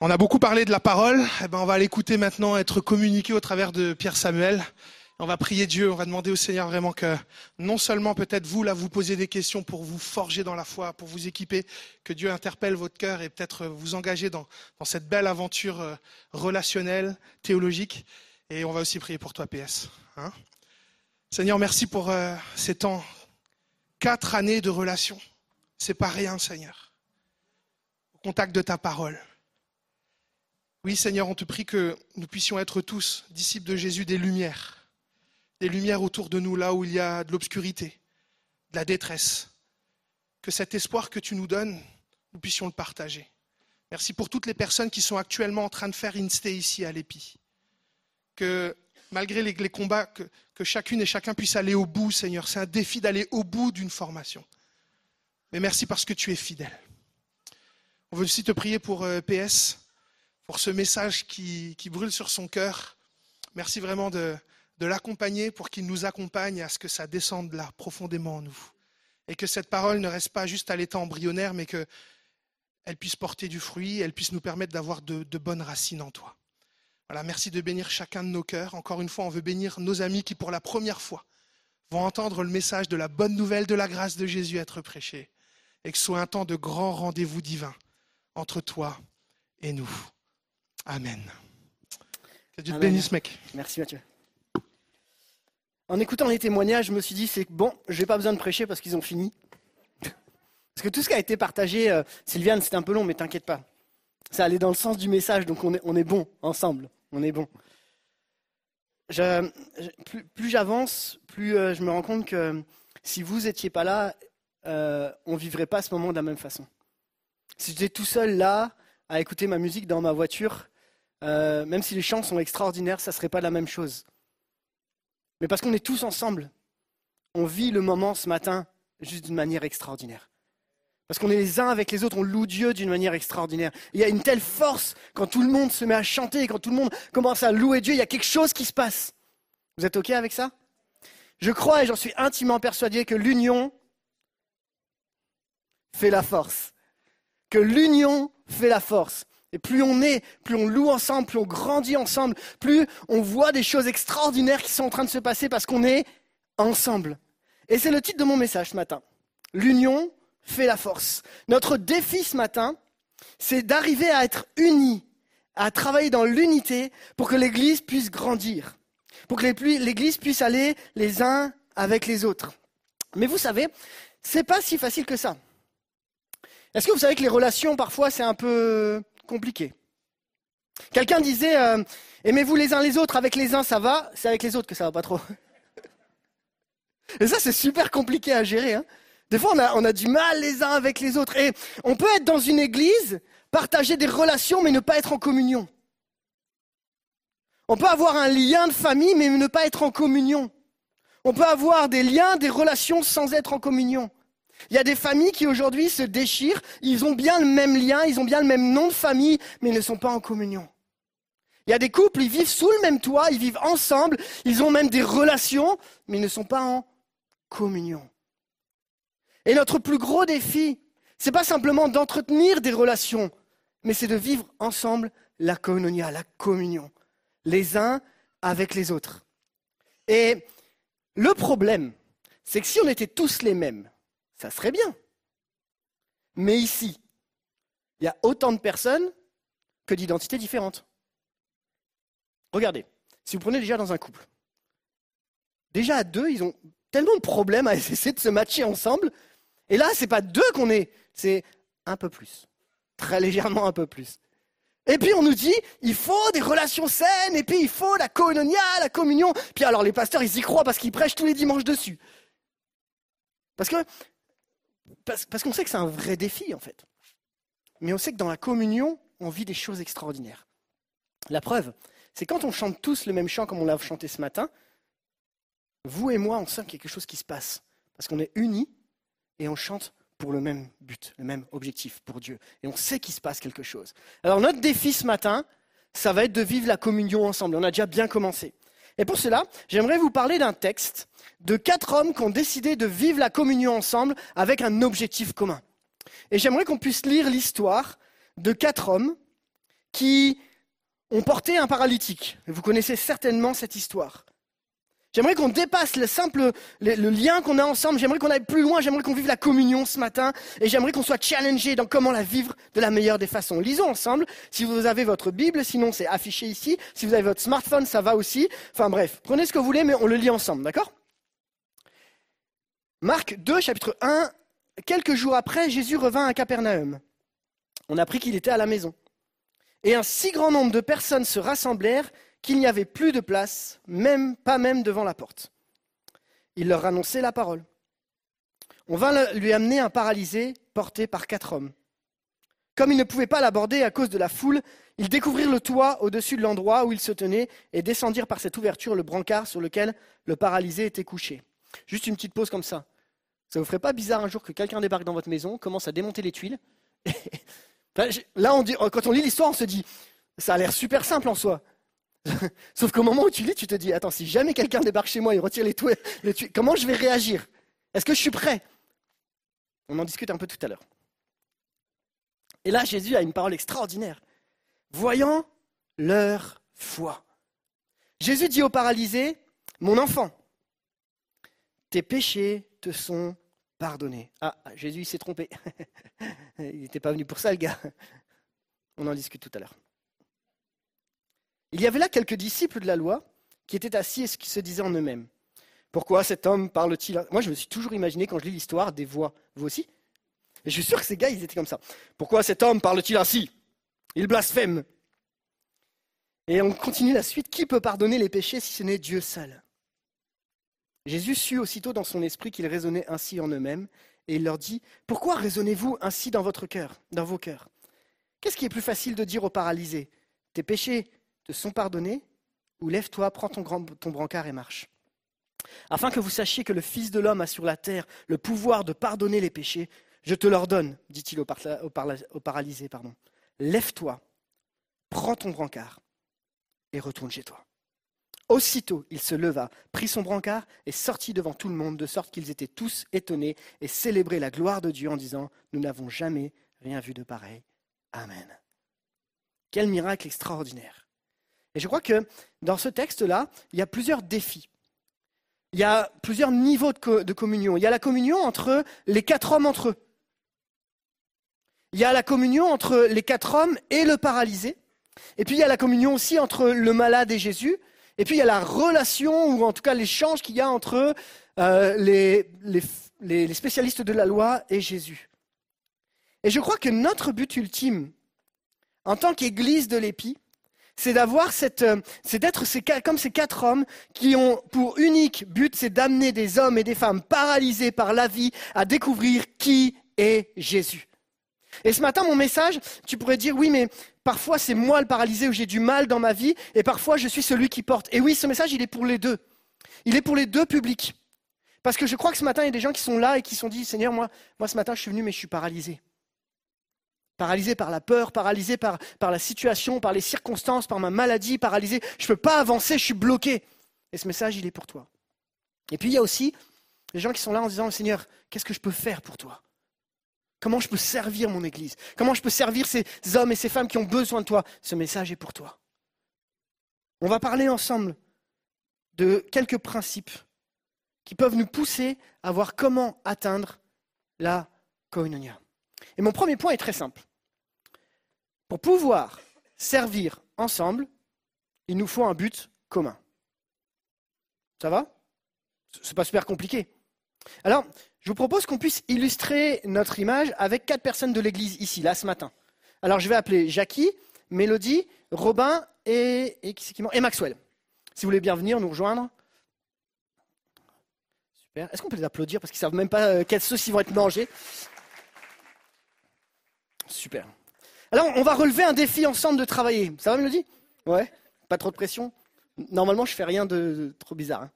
On a beaucoup parlé de la parole, eh ben on va l'écouter maintenant, être communiqué au travers de Pierre Samuel. On va prier Dieu, on va demander au Seigneur vraiment que non seulement peut-être vous, là, vous posez des questions pour vous forger dans la foi, pour vous équiper, que Dieu interpelle votre cœur et peut-être vous engager dans, dans cette belle aventure euh, relationnelle, théologique. Et on va aussi prier pour toi, PS. hein. Seigneur, merci pour euh, ces temps. Quatre années de relation. C'est pas rien, Seigneur. Au contact de ta parole. Oui, Seigneur, on te prie que nous puissions être tous, disciples de Jésus, des lumières. Des lumières autour de nous, là où il y a de l'obscurité, de la détresse. Que cet espoir que tu nous donnes, nous puissions le partager. Merci pour toutes les personnes qui sont actuellement en train de faire Instay ici à l'EPI. Que malgré les, combats, que, que chacune et chacun puisse aller au bout, Seigneur. C'est un défi d'aller au bout d'une formation. Mais merci parce que tu es fidèle. On veut aussi te prier pour euh, PS, pour ce message qui, brûle sur son cœur. Merci vraiment de, l'accompagner pour qu'il nous accompagne à ce que ça descende là, profondément en nous. Et que cette parole ne reste pas juste à l'état embryonnaire, mais qu'elle puisse porter du fruit, elle puisse nous permettre d'avoir de, de bonnes racines en toi. Voilà, merci de bénir chacun de nos cœurs. Encore une fois, on veut bénir nos amis qui, pour la première fois, vont entendre le message de la bonne nouvelle de la grâce de Jésus être prêché. Et que ce soit un temps de grand rendez-vous divin entre toi et nous. Amen. Que Dieu te Amen. bénisse, mec. Merci Mathieu. En écoutant les témoignages, je me suis dit, c'est bon, j'ai pas besoin de prêcher parce qu'ils ont fini. Parce que tout ce qui a été partagé, euh, Sylviane, c'était un peu long, mais t'inquiète pas. Ça allait dans le sens du message, donc on est, on est bon ensemble. On est bon. Je- plus plus j'avance, plus euh, je me rends compte que si vous étiez pas là, euh, on vivrait pas ce moment de la même façon. Si j'étais tout seul là, à écouter ma musique dans ma voiture, euh, même si les chants sont extraordinaires, ça serait pas la même chose. Mais parce qu'on est tous ensemble, on vit le moment ce matin juste d'une manière extraordinaire. Parce qu'on est les uns avec les autres, on loue Dieu d'une manière extraordinaire. Il y a une telle force quand tout le monde se met à chanter, quand tout le monde commence à louer Dieu, il y a quelque chose qui se passe. Vous êtes OK avec ça? Je crois et j'en suis intimement persuadé que l'union fait la force. Que l'union fait la force. Et plus on est, plus on loue ensemble, plus on grandit ensemble, plus on voit des choses extraordinaires qui sont en train de se passer parce qu'on est ensemble. Et c'est le titre de mon message ce matin. L'union fait la force. Notre défi ce matin, c'est d'arriver à être unis, à travailler dans l'unité pour que l'Église puisse grandir, pour que l'Église puisse aller les uns avec les autres. Mais vous savez, c'est pas si facile que ça. Est-ce que vous savez que les relations, parfois, c'est un peu compliqué Quelqu'un disait euh, Aimez-vous les uns les autres, avec les uns ça va, c'est avec les autres que ça va pas trop. Et ça, c'est super compliqué à gérer. hein. Des fois, on a, on a du mal les uns avec les autres. Et on peut être dans une église, partager des relations, mais ne pas être en communion. On peut avoir un lien de famille, mais ne pas être en communion. On peut avoir des liens, des relations sans être en communion. Il y a des familles qui aujourd'hui se déchirent, ils ont bien le même lien, ils ont bien le même nom de famille, mais ils ne sont pas en communion. Il y a des couples, ils vivent sous le même toit, ils vivent ensemble, ils ont même des relations, mais ils ne sont pas en communion. Et notre plus gros défi, c'est pas simplement d'entretenir des relations, mais c'est de vivre ensemble la koinonia, la communion, les uns avec les autres. Et le problème, c'est que si on était tous les mêmes, ça serait bien. Mais ici, il y a autant de personnes que d'identités différentes. Regardez, si vous prenez déjà dans un couple, déjà à deux, ils ont tellement de problèmes à essayer de se matcher ensemble. Et là, c'est pas deux qu'on est, c'est un peu plus. Très légèrement un peu plus. Et puis on nous dit, il faut des relations saines, et puis il faut la koinonia, la communion. Puis alors les pasteurs, ils y croient parce qu'ils prêchent tous les dimanches dessus. Parce que parce, qu'on sait que c'est un vrai défi en fait. Mais on sait que dans la communion, on vit des choses extraordinaires. La preuve, c'est quand on chante tous le même chant comme on l'a chanté ce matin, vous et moi, on sent quelque chose qui se passe. Parce qu'on est unis et on chante pour le même but, le même objectif, pour Dieu. Et on sait qu'il se passe quelque chose. Alors notre défi ce matin, ça va être de vivre la communion ensemble. On a déjà bien commencé. Et pour cela, j'aimerais vous parler d'un texte de quatre hommes qui ont décidé de vivre la communion ensemble avec un objectif commun. Et j'aimerais qu'on puisse lire l'histoire de quatre hommes qui ont porté un paralytique. Vous connaissez certainement cette histoire. J'aimerais qu'on dépasse le simple le, lien qu'on a ensemble. J'aimerais qu'on aille plus loin. J'aimerais qu'on vive la communion ce matin. Et j'aimerais qu'on soit challengé dans comment la vivre de la meilleure des façons. Lisons ensemble. Si vous avez votre Bible, sinon c'est affiché ici. Si vous avez votre smartphone, ça va aussi. Enfin bref, prenez ce que vous voulez, mais on le lit ensemble, d'accord? Marc 2, chapitre 1. Quelques jours après, Jésus revint à Capernaum. On apprit qu'il était à la maison. Et un si grand nombre de personnes se rassemblèrent qu'il n'y avait plus de place, même pas même devant la porte. Il leur annonçait la parole. On vint lui amener un paralysé porté par quatre hommes. Comme ils ne pouvaient pas l'aborder à cause de la foule, ils découvrirent le toit au-dessus de l'endroit où il se tenait et descendirent par cette ouverture le brancard sur lequel le paralysé était couché. Juste une petite pause comme ça. Ça vous ferait pas bizarre un jour que quelqu'un débarque dans votre maison, commence à démonter les tuiles Là, on dit, quand on lit l'histoire, on se dit, ça a l'air super simple en soi. Sauf qu'au moment où tu lis, tu te dis, attends, si jamais quelqu'un débarque chez moi et retire les, les comment je vais réagir? Est-ce que je suis prêt? On en discute un peu tout à l'heure. Et là, Jésus a une parole extraordinaire. Voyant leur foi. Jésus dit au paralysé, mon enfant, tes péchés te sont pardonnés. Ah, Jésus s'est trompé. il n'était pas venu pour ça, le gars. On en discute tout à l'heure. Il y avait là quelques disciples de la loi qui étaient assis et qui se disaient en eux-mêmes. Pourquoi cet homme parle-t-il Moi, je me suis toujours imaginé quand je lis l'histoire des voix. Vous aussi? Et je suis sûr que ces gars, ils étaient comme ça. Pourquoi cet homme parle-t-il ainsi? Il blasphème. Et on continue la suite. Qui peut pardonner les péchés si ce n'est Dieu seul? Jésus sut aussitôt dans son esprit qu'ils raisonnaient ainsi en eux-mêmes, et il leur dit Pourquoi raisonnez-vous ainsi dans votre cœur, dans vos cœurs? Qu'est-ce qui est plus facile de dire aux paralysés? Tes péchés sont pardonnés Ou lève-toi, prends ton, grand, ton brancard et marche. Afin que vous sachiez que le Fils de l'homme a sur la terre le pouvoir de pardonner les péchés, je te l'ordonne, dit-il au, au paralysé. Pardon. Lève-toi, prends ton brancard et retourne chez toi. Aussitôt, il se leva, prit son brancard et sortit devant tout le monde, de sorte qu'ils étaient tous étonnés et célébraient la gloire de Dieu en disant Nous n'avons jamais rien vu de pareil. Amen. Quel miracle extraordinaire. Et je crois que dans ce texte-là, il y a plusieurs défis. Il y a plusieurs niveaux de, co- de communion. Il y a la communion entre les quatre hommes entre eux. Il y a la communion entre les quatre hommes et le paralysé. Et puis il y a la communion aussi entre le malade et Jésus. Et puis il y a la relation, ou en tout cas l'échange qu'il y a entre euh, les spécialistes de la loi et Jésus. Et je crois que notre but ultime, en tant qu'Église de l'Épi, c'est d'avoir cette, euh, c'est d'être ces comme ces quatre hommes qui ont pour unique but, c'est d'amener des hommes et des femmes paralysés par la vie à découvrir qui est Jésus. Et ce matin, mon message, tu pourrais dire, oui, mais parfois c'est moi le paralysé où j'ai du mal dans ma vie, et parfois je suis celui qui porte. Et oui, ce message, il est pour les deux. Il est pour les deux publics. Parce que je crois que ce matin, il y a des gens qui sont là et qui sont dit, Seigneur, moi, moi ce matin, je suis venu, mais je suis paralysé. Paralysé par la peur, paralysé par, la situation, par les circonstances, par ma maladie, paralysé. Je ne peux pas avancer, je suis bloqué. Et ce message, il est pour toi. Et puis il y a aussi les gens qui sont là en disant, Seigneur, qu'est-ce que je peux faire pour toi? Comment je peux servir mon Église? Comment je peux servir ces hommes et ces femmes qui ont besoin de toi? Ce message est pour toi. On va parler ensemble de quelques principes qui peuvent nous pousser à voir comment atteindre la koinonia. Et mon premier point est très simple. Pour pouvoir servir ensemble, il nous faut un but commun. Ça va? C'est pas super compliqué. Alors, je vous propose qu'on puisse illustrer notre image avec quatre personnes de l'Église ici, là, ce matin. Alors, je vais appeler Jackie, Mélodie, Robin et, et, Maxwell. Si vous voulez bien venir nous rejoindre. Super. Est-ce qu'on peut les applaudir? Parce qu'ils savent même pas euh, quelles sauces ils vont être mangés Super. Alors, on va relever un défi ensemble de travailler. Ça va, Mélodie? Ouais Pas trop de pression? Normalement, je fais rien de, trop bizarre. hein.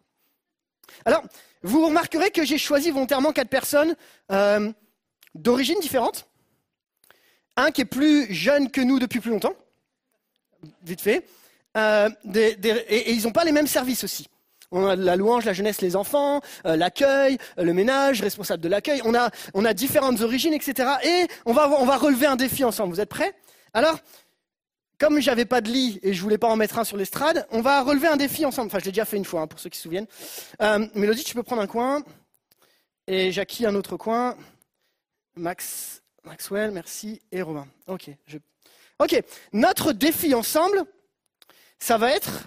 Alors, vous remarquerez que j'ai choisi volontairement quatre personnes euh, d'origines différentes. Un qui est plus jeune que nous depuis plus longtemps, vite fait. Euh, et ils n'ont pas les mêmes services aussi. On a la louange, la jeunesse, les enfants, euh, l'accueil, euh, le ménage, responsable de l'accueil. On a, on a différentes origines, etc. Et on va, on va relever un défi ensemble. Vous êtes prêts? Alors, comme j'avais pas de lit et je voulais pas en mettre un sur l'estrade, on va relever un défi ensemble. Enfin, je l'ai déjà fait une fois, hein, pour ceux qui se souviennent. Euh, Mélodie, tu peux prendre un coin. Et Jackie, un autre coin. Max, Maxwell, merci. Et Romain. Ok. je- Ok. Notre défi ensemble, ça va être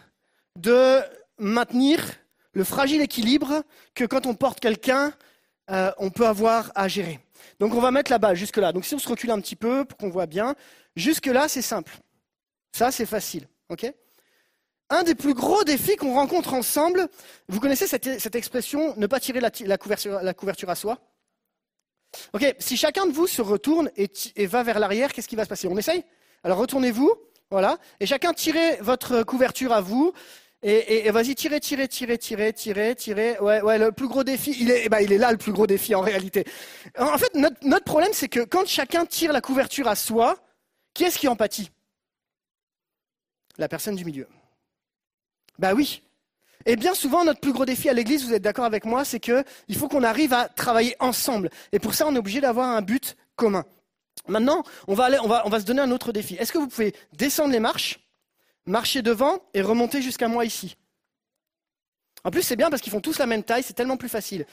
de maintenir le fragile équilibre que quand on porte quelqu'un, euh, on peut avoir à gérer. Donc on va mettre la balle jusque-là. Donc si on se recule un petit peu pour qu'on voit bien, jusque-là c'est simple. Ça c'est facile. un des plus gros défis qu'on rencontre ensemble, vous connaissez cette, expression ne pas tirer la, couverture, à soi Ok, si chacun de vous se retourne et va vers l'arrière, qu'est-ce qui va se passer? On essaye? Alors retournez-vous, voilà, et chacun tirez votre couverture à vous. Et, vas-y, tirez, tirez, tirez, tirez, tirez, tirez. Ouais, ouais, le plus gros défi, il est, eh ben, là le plus gros défi en réalité. En fait, notre, problème, c'est que quand chacun tire la couverture à soi, qui est-ce qui en pâtit La personne du milieu. Bah oui. Et bien souvent, notre plus gros défi à l'église, vous êtes d'accord avec moi, c'est que il faut qu'on arrive à travailler ensemble. Et pour ça, on est obligé d'avoir un but commun. Maintenant, on va se donner un autre défi. Est-ce que vous pouvez descendre les marches, marcher devant et remonter jusqu'à moi ici En plus, c'est bien parce qu'ils font tous la même taille, c'est tellement plus facile.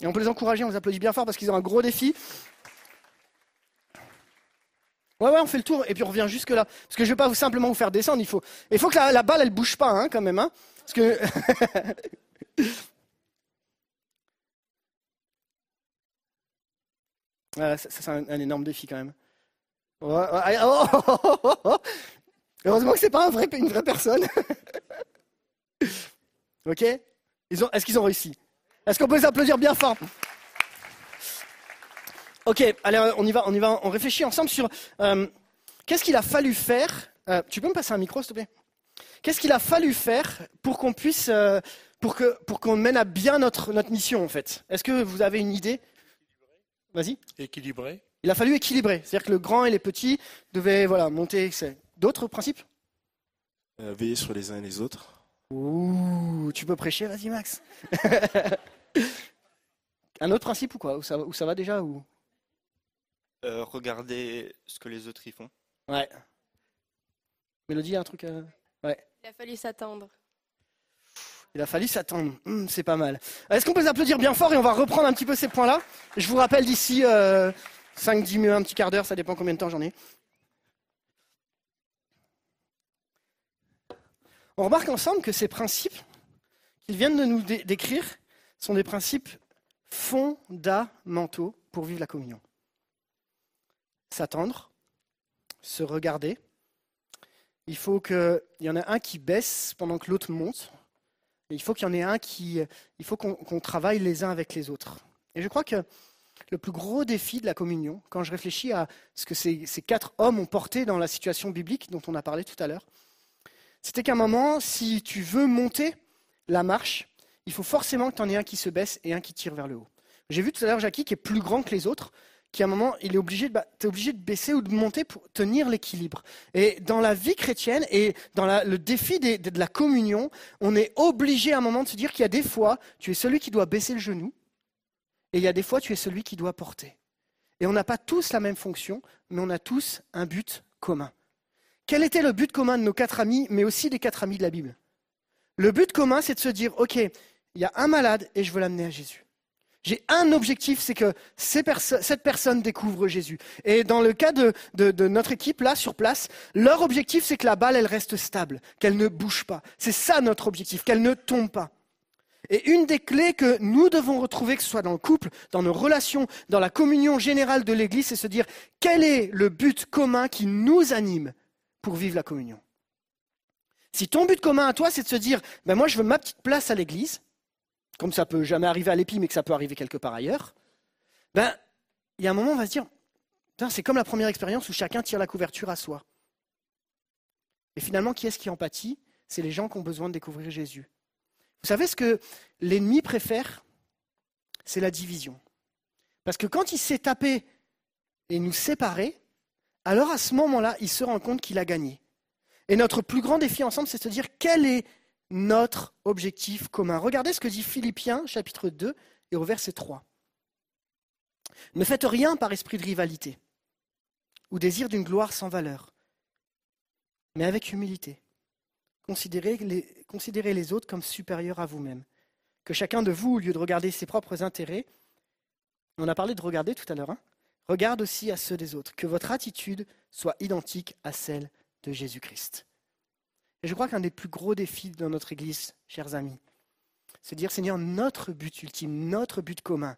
Et on peut les encourager, on les applaudit bien fort parce qu'ils ont un gros défi. Ouais, ouais, on fait le tour et puis on revient jusque là. Parce que je ne vais pas simplement vous faire descendre, il faut, il faut que la, balle, elle bouge pas, hein, quand même. Hein, parce que. Voilà, ça, c'est un énorme défi quand même. Heureusement que c'est pas un vrai, une vraie personne. ok? Est-ce qu'ils ont réussi? Est-ce qu'on peut les applaudir bien fort? Ok, allez, on y va, on y va, on réfléchit ensemble sur euh, qu'est-ce qu'il a fallu faire. euh, tu peux me passer un micro, s'il te plaît? Qu'est-ce qu'il a fallu faire pour qu'on puisse, euh, pour que, pour qu'on mène à bien notre notre mission en fait? Est-ce que vous avez une idée? Vas-y. Équilibré. Il a fallu équilibrer, c'est-à-dire que le grand et les petits devaient voilà monter. c'est- D'autres principes? Euh, veiller sur les uns et les autres. Ouh, tu peux prêcher, vas-y Max. un autre principe ou quoi? Où ça, où ça va déjà ou? Euh, regarder ce que les autres y font. Ouais. Mélodie, il y a un truc. euh, Ouais. Il a fallu s'attendre. Il a fallu s'attendre. Hum, c'est pas mal. Est-ce qu'on peut les applaudir bien fort et on va reprendre un petit peu ces points-là? Je vous rappelle d'ici 5-10 minutes, un petit quart d'heure, ça dépend combien de temps j'en ai. On remarque ensemble que ces principes qu'ils viennent de nous dé- décrire sont des principes fondamentaux pour vivre la communion. S'attendre, se regarder. Il faut qu'il y en ait un qui baisse pendant que l'autre monte. Il faut qu'il y en ait un qui. Il faut qu'on travaille les uns avec les autres. Et je crois que le plus gros défi de la communion, quand je réfléchis à ce que ces, quatre hommes ont porté dans la situation biblique dont on a parlé tout à l'heure, c'était qu'à un moment, si tu veux monter la marche, il faut forcément que tu en aies un qui se baisse et un qui tire vers le haut. J'ai vu tout à l'heure Jackie qui est plus grand que les autres, qui à un moment, il est obligé de, t'es obligé de baisser ou de monter pour tenir l'équilibre. Et dans la vie chrétienne et dans le défi de la communion, on est obligé à un moment de se dire qu'il y a des fois, tu es celui qui doit baisser le genou, et il y a des fois, tu es celui qui doit porter. Et on n'a pas tous la même fonction, mais on a tous un but commun. Quel était le but commun de nos quatre amis, mais aussi des quatre amis de la Bible? Le but commun, c'est de se dire, OK, il y a un malade et je veux l'amener à Jésus. J'ai un objectif, c'est que cette personne découvre Jésus. Et dans le cas de notre équipe, là, sur place, leur objectif, c'est que la balle, elle reste stable, qu'elle ne bouge pas. C'est ça notre objectif, qu'elle ne tombe pas. Et une des clés que nous devons retrouver, que ce soit dans le couple, dans nos relations, dans la communion générale de l'Église, c'est se dire quel est le but commun qui nous anime pour vivre la communion? Si ton but commun à toi, c'est de se dire, ben moi je veux ma petite place à l'Église, comme ça peut jamais arriver à l'épi, mais que ça peut arriver quelque part ailleurs, ben il y a un moment on va se dire, c'est comme la première expérience où chacun tire la couverture à soi. Et finalement, qui est-ce qui en pâtit C'est les gens qui ont besoin de découvrir Jésus. Vous savez ce que l'ennemi préfère? C'est la division. Parce que quand il s'est tapé et nous séparer, alors à ce moment-là, il se rend compte qu'il a gagné. Et notre plus grand défi ensemble, c'est de se dire quel est notre objectif commun. Regardez ce que dit Philippiens chapitre 2 et au verset 3. Ne faites rien par esprit de rivalité. ou désir d'une gloire sans valeur, mais avec humilité. Considérez les, autres comme supérieurs à vous-même. Que chacun de vous, au lieu de regarder ses propres intérêts, on a parlé de regarder tout à l'heure, hein, regarde aussi à ceux des autres. Que votre attitude soit identique à celle de Jésus-Christ. Et je crois qu'un des plus gros défis dans notre Église, chers amis, c'est de dire, Seigneur, notre but ultime, notre but commun,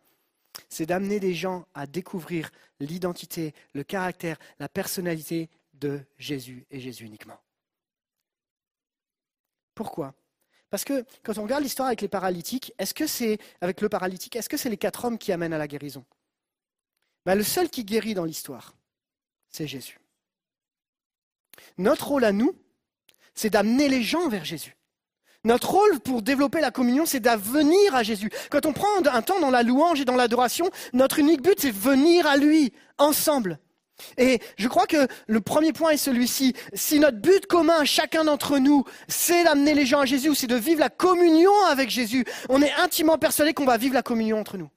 c'est d'amener des gens à découvrir l'identité, le caractère, la personnalité de Jésus et Jésus uniquement. Pourquoi? Parce que quand on regarde l'histoire avec les paralytiques, est-ce que c'est avec le paralytique, est-ce que c'est les quatre hommes qui amènent à la guérison? Ben, Le seul qui guérit dans l'histoire, c'est Jésus. Notre rôle à nous, c'est d'amener les gens vers Jésus. Notre rôle pour développer la communion, c'est d'avenir à Jésus. Quand on prend un temps dans la louange et dans l'adoration, notre unique but, c'est venir à lui, ensemble. Et je crois que le premier point est celui-ci. Si notre but commun, chacun d'entre nous, c'est d'amener les gens à Jésus, c'est de vivre la communion avec Jésus, on est intimement persuadé qu'on va vivre la communion entre nous.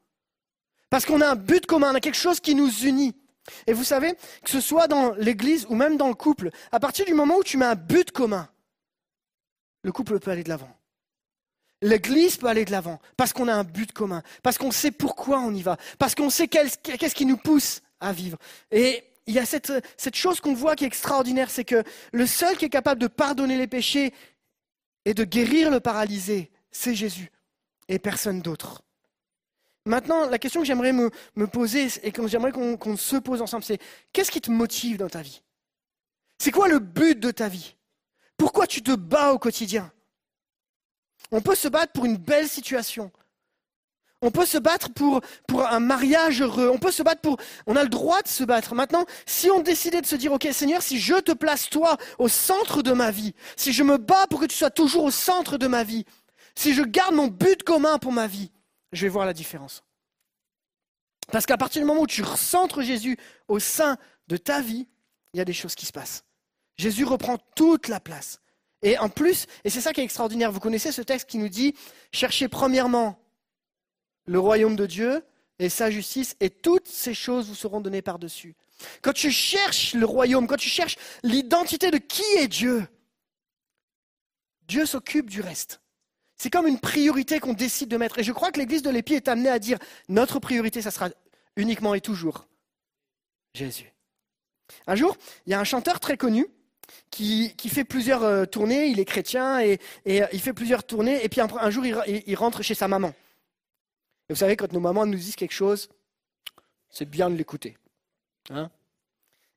Parce qu'on a un but commun, on a quelque chose qui nous unit. Et vous savez, que ce soit dans l'église ou même dans le couple, à partir du moment où tu mets un but commun, le couple peut aller de l'avant. L'église peut aller de l'avant parce qu'on a un but commun, parce qu'on sait pourquoi on y va, parce qu'on sait qu'est-ce qui nous pousse à vivre. Il y a cette, chose qu'on voit qui est extraordinaire, c'est que le seul qui est capable de pardonner les péchés et de guérir le paralysé, c'est Jésus et personne d'autre. Maintenant, la question que j'aimerais me, poser et que j'aimerais qu'on se pose ensemble, c'est qu'est-ce qui te motive dans ta vie? C'est quoi le but de ta vie? Pourquoi tu te bats au quotidien? On peut se battre pour une belle situation. On peut se battre pour, pour un mariage heureux. On peut se battre pour. On a le droit de se battre. Maintenant, si on décidait de se dire, OK, Seigneur, si je te place toi au centre de ma vie, si je me bats pour que tu sois toujours au centre de ma vie, si je garde mon but commun pour ma vie, je vais voir la différence. Parce qu'à partir du moment où tu recentres Jésus au sein de ta vie, il y a des choses qui se passent. Jésus reprend toute la place. Et en plus, et c'est ça qui est extraordinaire, vous connaissez ce texte qui nous dit, cherchez premièrement le royaume de Dieu et sa justice, et toutes ces choses vous seront données par-dessus. Quand tu cherches le royaume, quand tu cherches l'identité de qui est Dieu, Dieu s'occupe du reste. C'est comme une priorité qu'on décide de mettre. Et je crois que l'Église de l'Épi est amenée à dire, notre priorité, ça sera uniquement et toujours Jésus. Un jour, il y a un chanteur très connu qui, fait plusieurs euh, tournées, il est chrétien et, euh, il fait plusieurs tournées, et puis un, jour il, rentre chez sa maman. Et vous savez, quand nos mamans nous disent quelque chose, c'est bien de l'écouter. Hein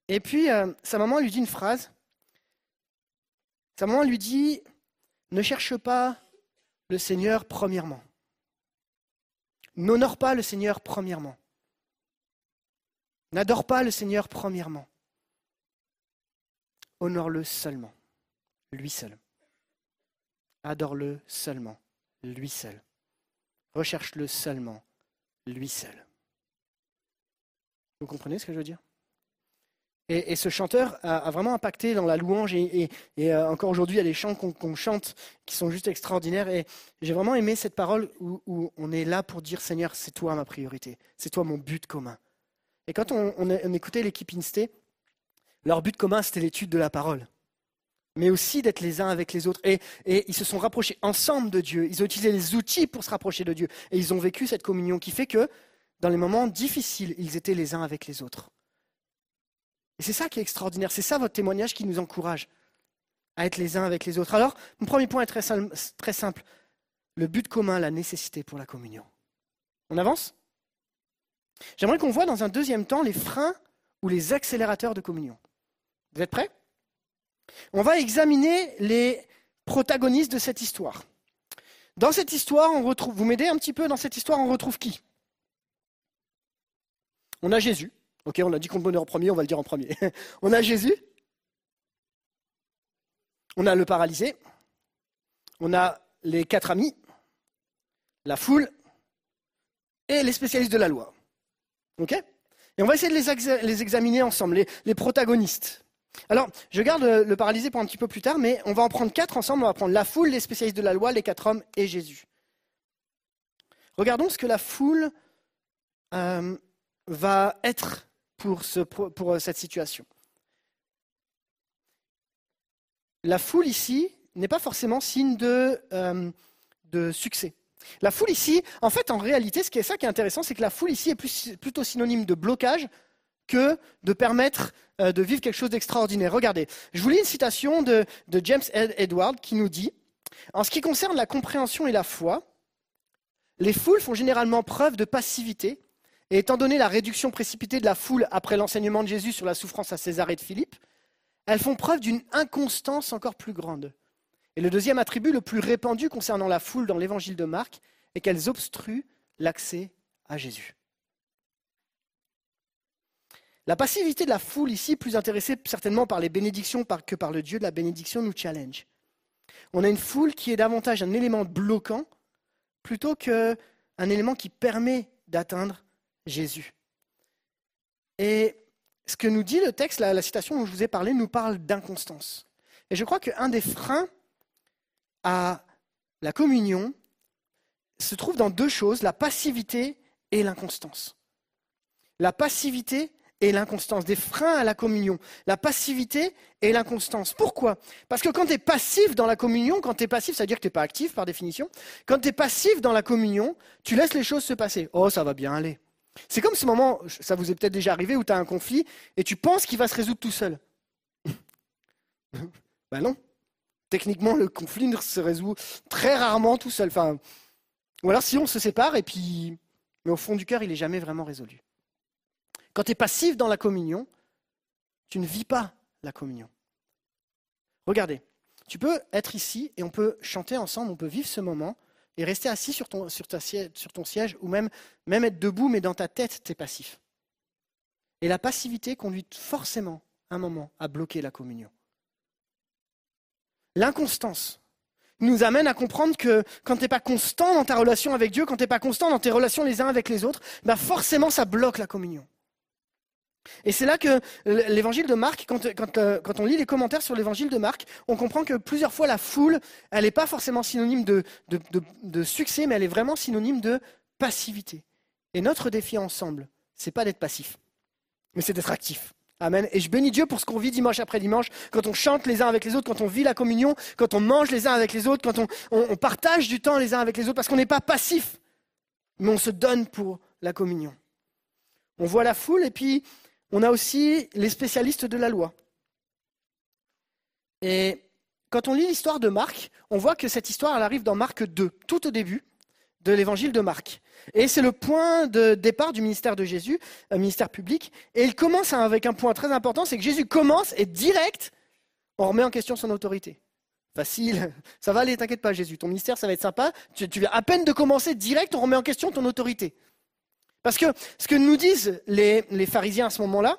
et puis euh, sa maman lui dit une phrase. Sa maman lui dit, ne cherche pas le Seigneur premièrement. N'honore pas le Seigneur premièrement. N'adore pas le Seigneur premièrement honore-le seulement, lui seul. Adore-le seulement, lui seul. Recherche-le seulement, lui seul. Vous comprenez ce que je veux dire? Et, ce chanteur a, vraiment impacté dans la louange et, euh, encore aujourd'hui il y a des chants qu'on chante qui sont juste extraordinaires et j'ai vraiment aimé cette parole où, on est là pour dire Seigneur c'est toi ma priorité, c'est toi mon but commun. Et quand on, on écoutait l'équipe Insté, leur but commun, c'était l'étude de la parole, mais aussi d'être les uns avec les autres. Et, ils se sont rapprochés ensemble de Dieu. Ils ont utilisé les outils pour se rapprocher de Dieu. Et ils ont vécu cette communion qui fait que, dans les moments difficiles, ils étaient les uns avec les autres. Et c'est ça qui est extraordinaire. C'est ça votre témoignage qui nous encourage à être les uns avec les autres. Alors, mon premier point est très simple. Très simple. Le but commun, la nécessité pour la communion. On avance? J'aimerais qu'on voit dans un deuxième temps les freins ou les accélérateurs de communion. Vous êtes prêts? On va examiner les protagonistes de cette histoire. Dans cette histoire, on retrouve, vous m'aidez un petit peu, dans cette histoire, on retrouve qui? On a Jésus. Ok, on a dit qu'on le en premier, on va le dire en premier. on a Jésus. On a le paralysé. On a les quatre amis, la foule et les spécialistes de la loi. Ok? Et on va essayer de les, examiner ensemble, les protagonistes. Alors, je garde le paralysé pour un petit peu plus tard, mais on va en prendre quatre ensemble. On va prendre la foule, les spécialistes de la loi, les quatre hommes et Jésus. Regardons ce que la foule euh, va être pour, pour cette situation. La foule ici n'est pas forcément signe de, euh, succès. La foule ici, en fait, en réalité, ce qui est ça qui est intéressant, c'est que la foule ici est plutôt synonyme de blocage que de permettre euh, de vivre quelque chose d'extraordinaire. Regardez, je vous lis une citation de, de James Edward qui nous dit En ce qui concerne la compréhension et la foi, les foules font généralement preuve de passivité, et étant donné la réduction précipitée de la foule après l'enseignement de Jésus sur la souffrance à Césarée de Philippe, elles font preuve d'une inconstance encore plus grande. Et le deuxième attribut le plus répandu concernant la foule dans l'évangile de Marc est qu'elles obstruent l'accès à Jésus. La passivité de la foule ici, plus intéressée certainement par les bénédictions que par le Dieu de la bénédiction, nous challenge. On a une foule qui est davantage un élément bloquant plutôt qu'un élément qui permet d'atteindre Jésus. Et ce que nous dit le texte, la, citation dont je vous ai parlé, nous parle d'inconstance. Et je crois qu'un des freins à la communion se trouve dans deux choses, la passivité et l'inconstance. La passivité et l'inconstance, des freins à la communion, la passivité et l'inconstance. Pourquoi? Parce que quand tu es passif dans la communion, quand tu es passif, ça veut dire que tu n'es pas actif par définition, quand tu es passif dans la communion, tu laisses les choses se passer. Oh, ça va bien aller. C'est comme ce moment, ça vous est peut-être déjà arrivé, où tu as un conflit et tu penses qu'il va se résoudre tout seul. ben non, techniquement, le conflit ne se résout très rarement tout seul. Enfin, ou alors si on se sépare et puis, mais au fond du cœur, il n'est jamais vraiment résolu. Quand tu es passif dans la communion, tu ne vis pas la communion. Regardez, tu peux être ici et on peut chanter ensemble, on peut vivre ce moment et rester assis sur ton, siège ou même, même être debout, mais dans ta tête, tu es passif. Et la passivité conduit forcément, un moment, à bloquer la communion. L'inconstance nous amène à comprendre que quand tu n'es pas constant dans ta relation avec Dieu, quand tu n'es pas constant dans tes relations les uns avec les autres, bah forcément ça bloque la communion. Et c'est là que l'évangile de Marc, euh, quand, on lit les commentaires sur l'évangile de Marc, on comprend que plusieurs fois la foule, elle n'est pas forcément synonyme de, de, succès, mais elle est vraiment synonyme de passivité. Et notre défi ensemble, c'est pas d'être passif, mais c'est d'être actif. Amen. Et je bénis Dieu pour ce qu'on vit dimanche après dimanche, quand on chante les uns avec les autres, quand on vit la communion, quand on mange les uns avec les autres, quand on, partage du temps les uns avec les autres, parce qu'on n'est pas passif, mais on se donne pour la communion. On voit la foule et puis on a aussi les spécialistes de la loi. Et quand on lit l'histoire de Marc, on voit que cette histoire, arrive dans Marc 2, tout au début de l'évangile de Marc. Et c'est le point de départ du ministère de Jésus, un ministère public. Et il commence avec un point très important, c'est que Jésus commence et direct, on remet en question son autorité. Facile, ça va aller, t'inquiète pas Jésus, ton ministère ça va être sympa. Tu, viens à peine de commencer direct, on remet en question ton autorité. Parce que ce que nous disent les, les pharisiens à ce moment-là,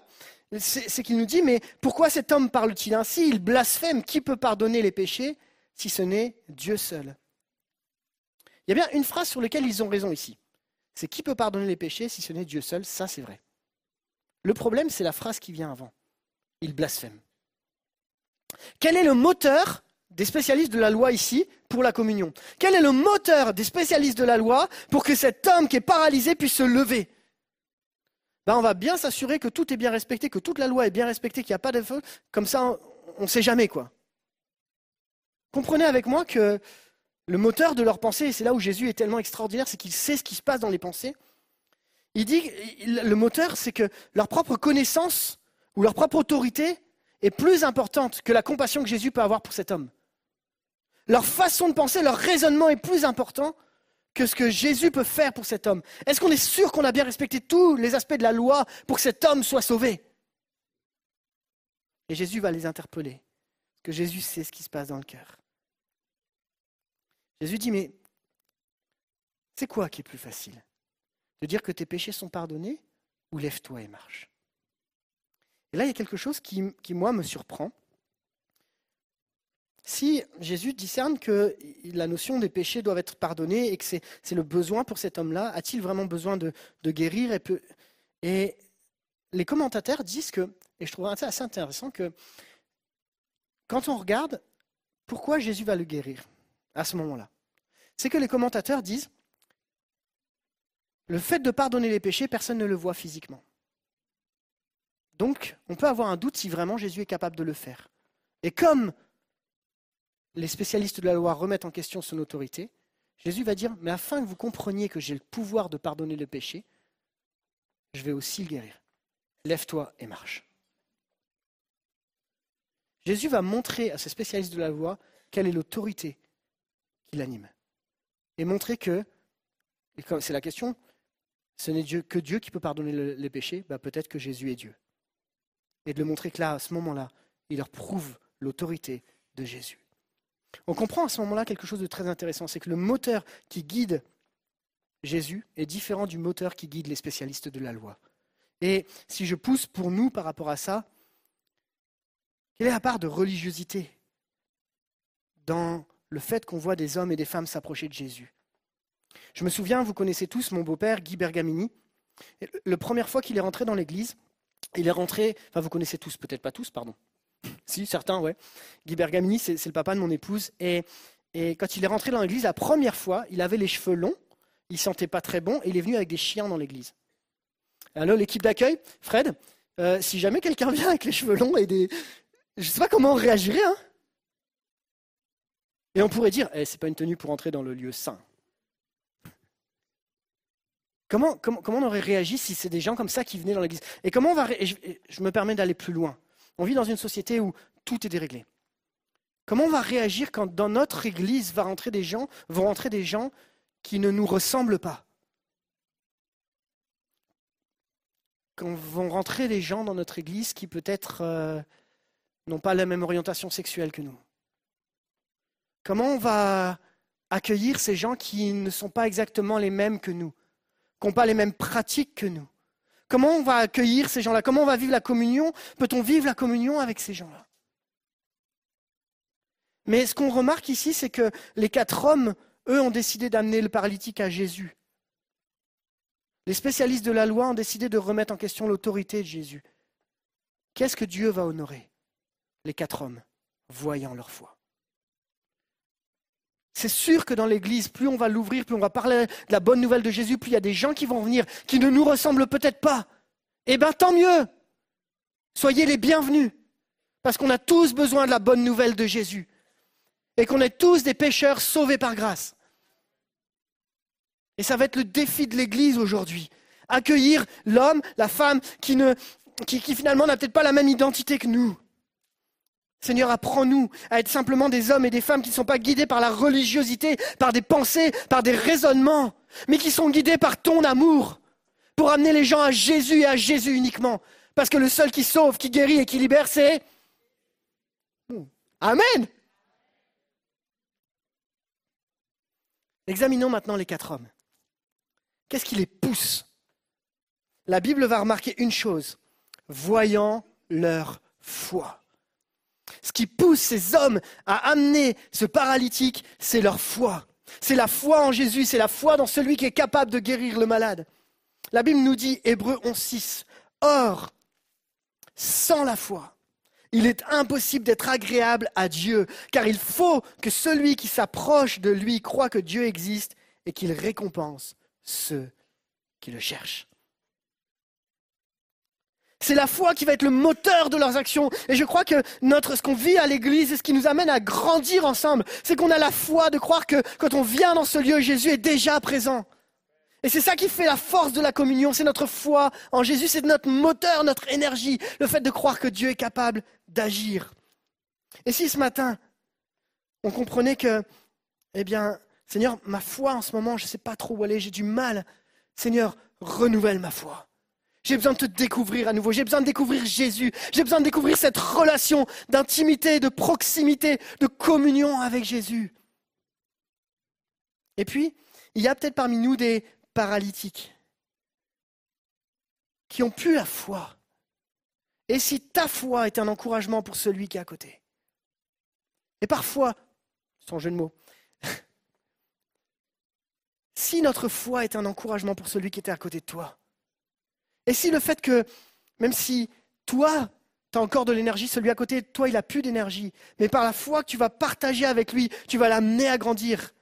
c'est qu'ils nous disent, mais pourquoi cet homme parle-t-il ainsi? Il blasphème, qui peut pardonner les péchés si ce n'est Dieu seul? Il y a bien une phrase sur laquelle ils ont raison ici c'est qui peut pardonner les péchés si ce n'est Dieu seul? Ça, c'est vrai. Le problème, c'est la phrase qui vient avant. Il blasphème. Quel est le moteur des spécialistes de la loi ici pour la communion Quel est le moteur des spécialistes de la loi pour que cet homme qui est paralysé puisse se lever? Ben, On va bien s'assurer que tout est bien respecté, que toute la loi est bien respectée, qu'il n'y a pas de faute. Comme ça, on ne sait jamais quoi. Comprenez avec moi que le moteur de leur pensée, et c'est là où Jésus est tellement extraordinaire, c'est qu'il sait ce qui se passe dans les pensées. Il dit, le moteur, c'est que leur propre connaissance ou leur propre autorité est plus importante que la compassion que Jésus peut avoir pour cet homme. Leur façon de penser, leur raisonnement est plus important que ce que Jésus peut faire pour cet homme. Est-ce qu'on est sûr qu'on a bien respecté tous les aspects de la loi pour que cet homme soit sauvé? Et Jésus va les interpeller, parce que Jésus sait ce qui se passe dans le cœur. Jésus dit, mais c'est quoi qui est plus facile? De dire que tes péchés sont pardonnés ou lève-toi et marche? Et là, il y a quelque chose qui, qui, moi, me surprend. Si Jésus discerne que la notion des péchés doivent être pardonnés et que c'est le besoin pour cet homme-là, a-t-il vraiment besoin de, guérir et, et les commentateurs disent que, et je trouve assez intéressant, que quand on regarde pourquoi Jésus va le guérir à ce moment-là, c'est que les commentateurs disent le fait de pardonner les péchés, personne ne le voit physiquement. Donc, on peut avoir un doute si vraiment Jésus est capable de le faire. Et comme les spécialistes de la loi remettent en question son autorité, Jésus va dire, mais afin que vous compreniez que j'ai le pouvoir de pardonner le péché, je vais aussi le guérir. Lève-toi et marche. Jésus va montrer à ces spécialistes de la loi quelle est l'autorité qui l'anime. Et montrer que, comme c'est la question, ce n'est que Dieu qui peut pardonner le- les péchés, bah peut-être que Jésus est Dieu. Et de le montrer que là, à ce moment-là, il leur prouve l'autorité de Jésus. On comprend à ce moment-là quelque chose de très intéressant, c'est que le moteur qui guide Jésus est différent du moteur qui guide les spécialistes de la loi. Et si je pousse pour nous par rapport à ça, quelle est la part de religiosité dans le fait qu'on voit des hommes et des femmes s'approcher de Jésus? Je me souviens, vous connaissez tous mon beau-père, Guy Bergamini. La première fois qu'il est rentré dans l'église, il est rentré, enfin vous connaissez tous, peut-être pas tous, pardon. Si, certains, ouais. Guy Bergamini, c'est le papa de mon épouse. Et, quand il est rentré dans l'église, la première fois, il avait les cheveux longs, il sentait pas très bon, et il est venu avec des chiens dans l'église. Alors l'équipe d'accueil, Fred, euh, si jamais quelqu'un vient avec les cheveux longs et des... Je sais pas comment on réagirait, hein Et on pourrait dire, eh, c'est pas une tenue pour entrer dans le lieu saint. Comment, comment, on aurait réagi si c'est des gens comme ça qui venaient dans l'église? Et comment on va... je me permets d'aller plus loin. On vit dans une société où tout est déréglé. Comment on va réagir quand dans notre église vont rentrer des gens qui ne nous ressemblent pas? Quand vont rentrer des gens dans notre église qui peut-être euh, n'ont pas la même orientation sexuelle que nous? Comment on va accueillir ces gens qui ne sont pas exactement les mêmes que nous, qui n'ont pas les mêmes pratiques que nous? Comment on va accueillir ces gens-là? Comment on va vivre la communion? Peut-on vivre la communion avec ces gens-là? Mais ce qu'on remarque ici, c'est que les quatre hommes, eux, ont décidé d'amener le paralytique à Jésus. Les spécialistes de la loi ont décidé de remettre en question l'autorité de Jésus. Qu'est-ce que Dieu va honorer? Les quatre hommes, voyant leur foi. C'est sûr que dans l'Église, plus on va l'ouvrir, plus on va parler de la bonne nouvelle de Jésus, plus il y a des gens qui vont venir, qui ne nous ressemblent peut-être pas. Eh bien, tant mieux. Soyez les bienvenus. Parce qu'on a tous besoin de la bonne nouvelle de Jésus. Et qu'on est tous des pécheurs sauvés par grâce. Et ça va être le défi de l'Église aujourd'hui. Accueillir l'homme, la femme qui, qui finalement n'a peut-être pas la même identité que nous. Seigneur, apprends-nous à être simplement des hommes et des femmes qui ne sont pas guidés par la religiosité, par des pensées, par des raisonnements, mais qui sont guidés par ton amour, pour amener les gens à Jésus et à Jésus uniquement. Parce que le seul qui sauve, qui guérit et qui libère, c'est... Amen. Examinons maintenant les quatre hommes. Qu'est-ce qui les pousse? La Bible va remarquer une chose, voyant leur foi. Ce qui pousse ces hommes à amener ce paralytique, c'est leur foi. C'est la foi en Jésus, c'est la foi dans celui qui est capable de guérir le malade. La Bible nous dit, Hébreu 11.6, Or, sans la foi, il est impossible d'être agréable à Dieu, car il faut que celui qui s'approche de lui croit que Dieu existe et qu'il récompense ceux qui le cherchent. C'est la foi qui va être le moteur de leurs actions. Et je crois que notre, ce qu'on vit à l'église et ce qui nous amène à grandir ensemble, c'est qu'on a la foi de croire que quand on vient dans ce lieu, Jésus est déjà présent. Et c'est ça qui fait la force de la communion, c'est notre foi en Jésus, c'est notre moteur, notre énergie, le fait de croire que Dieu est capable d'agir. Et si ce matin, on comprenait que, eh bien, Seigneur, ma foi en ce moment, je ne sais pas trop où aller, j'ai du mal. Seigneur, renouvelle ma foi. J'ai besoin de te découvrir à nouveau. J'ai besoin de découvrir Jésus. J'ai besoin de découvrir cette relation d'intimité, de proximité, de communion avec Jésus. Et puis, il y a peut-être parmi nous des paralytiques qui ont plus la foi. Et si ta foi est un encouragement pour celui qui est à côté? Et parfois, sans jeu de mots, si notre foi est un encouragement pour celui qui était à côté de toi, et si le fait que, même si toi, tu as encore de l'énergie, celui à côté de toi, il n'a plus d'énergie, mais par la foi que tu vas partager avec lui, tu vas l'amener à grandir,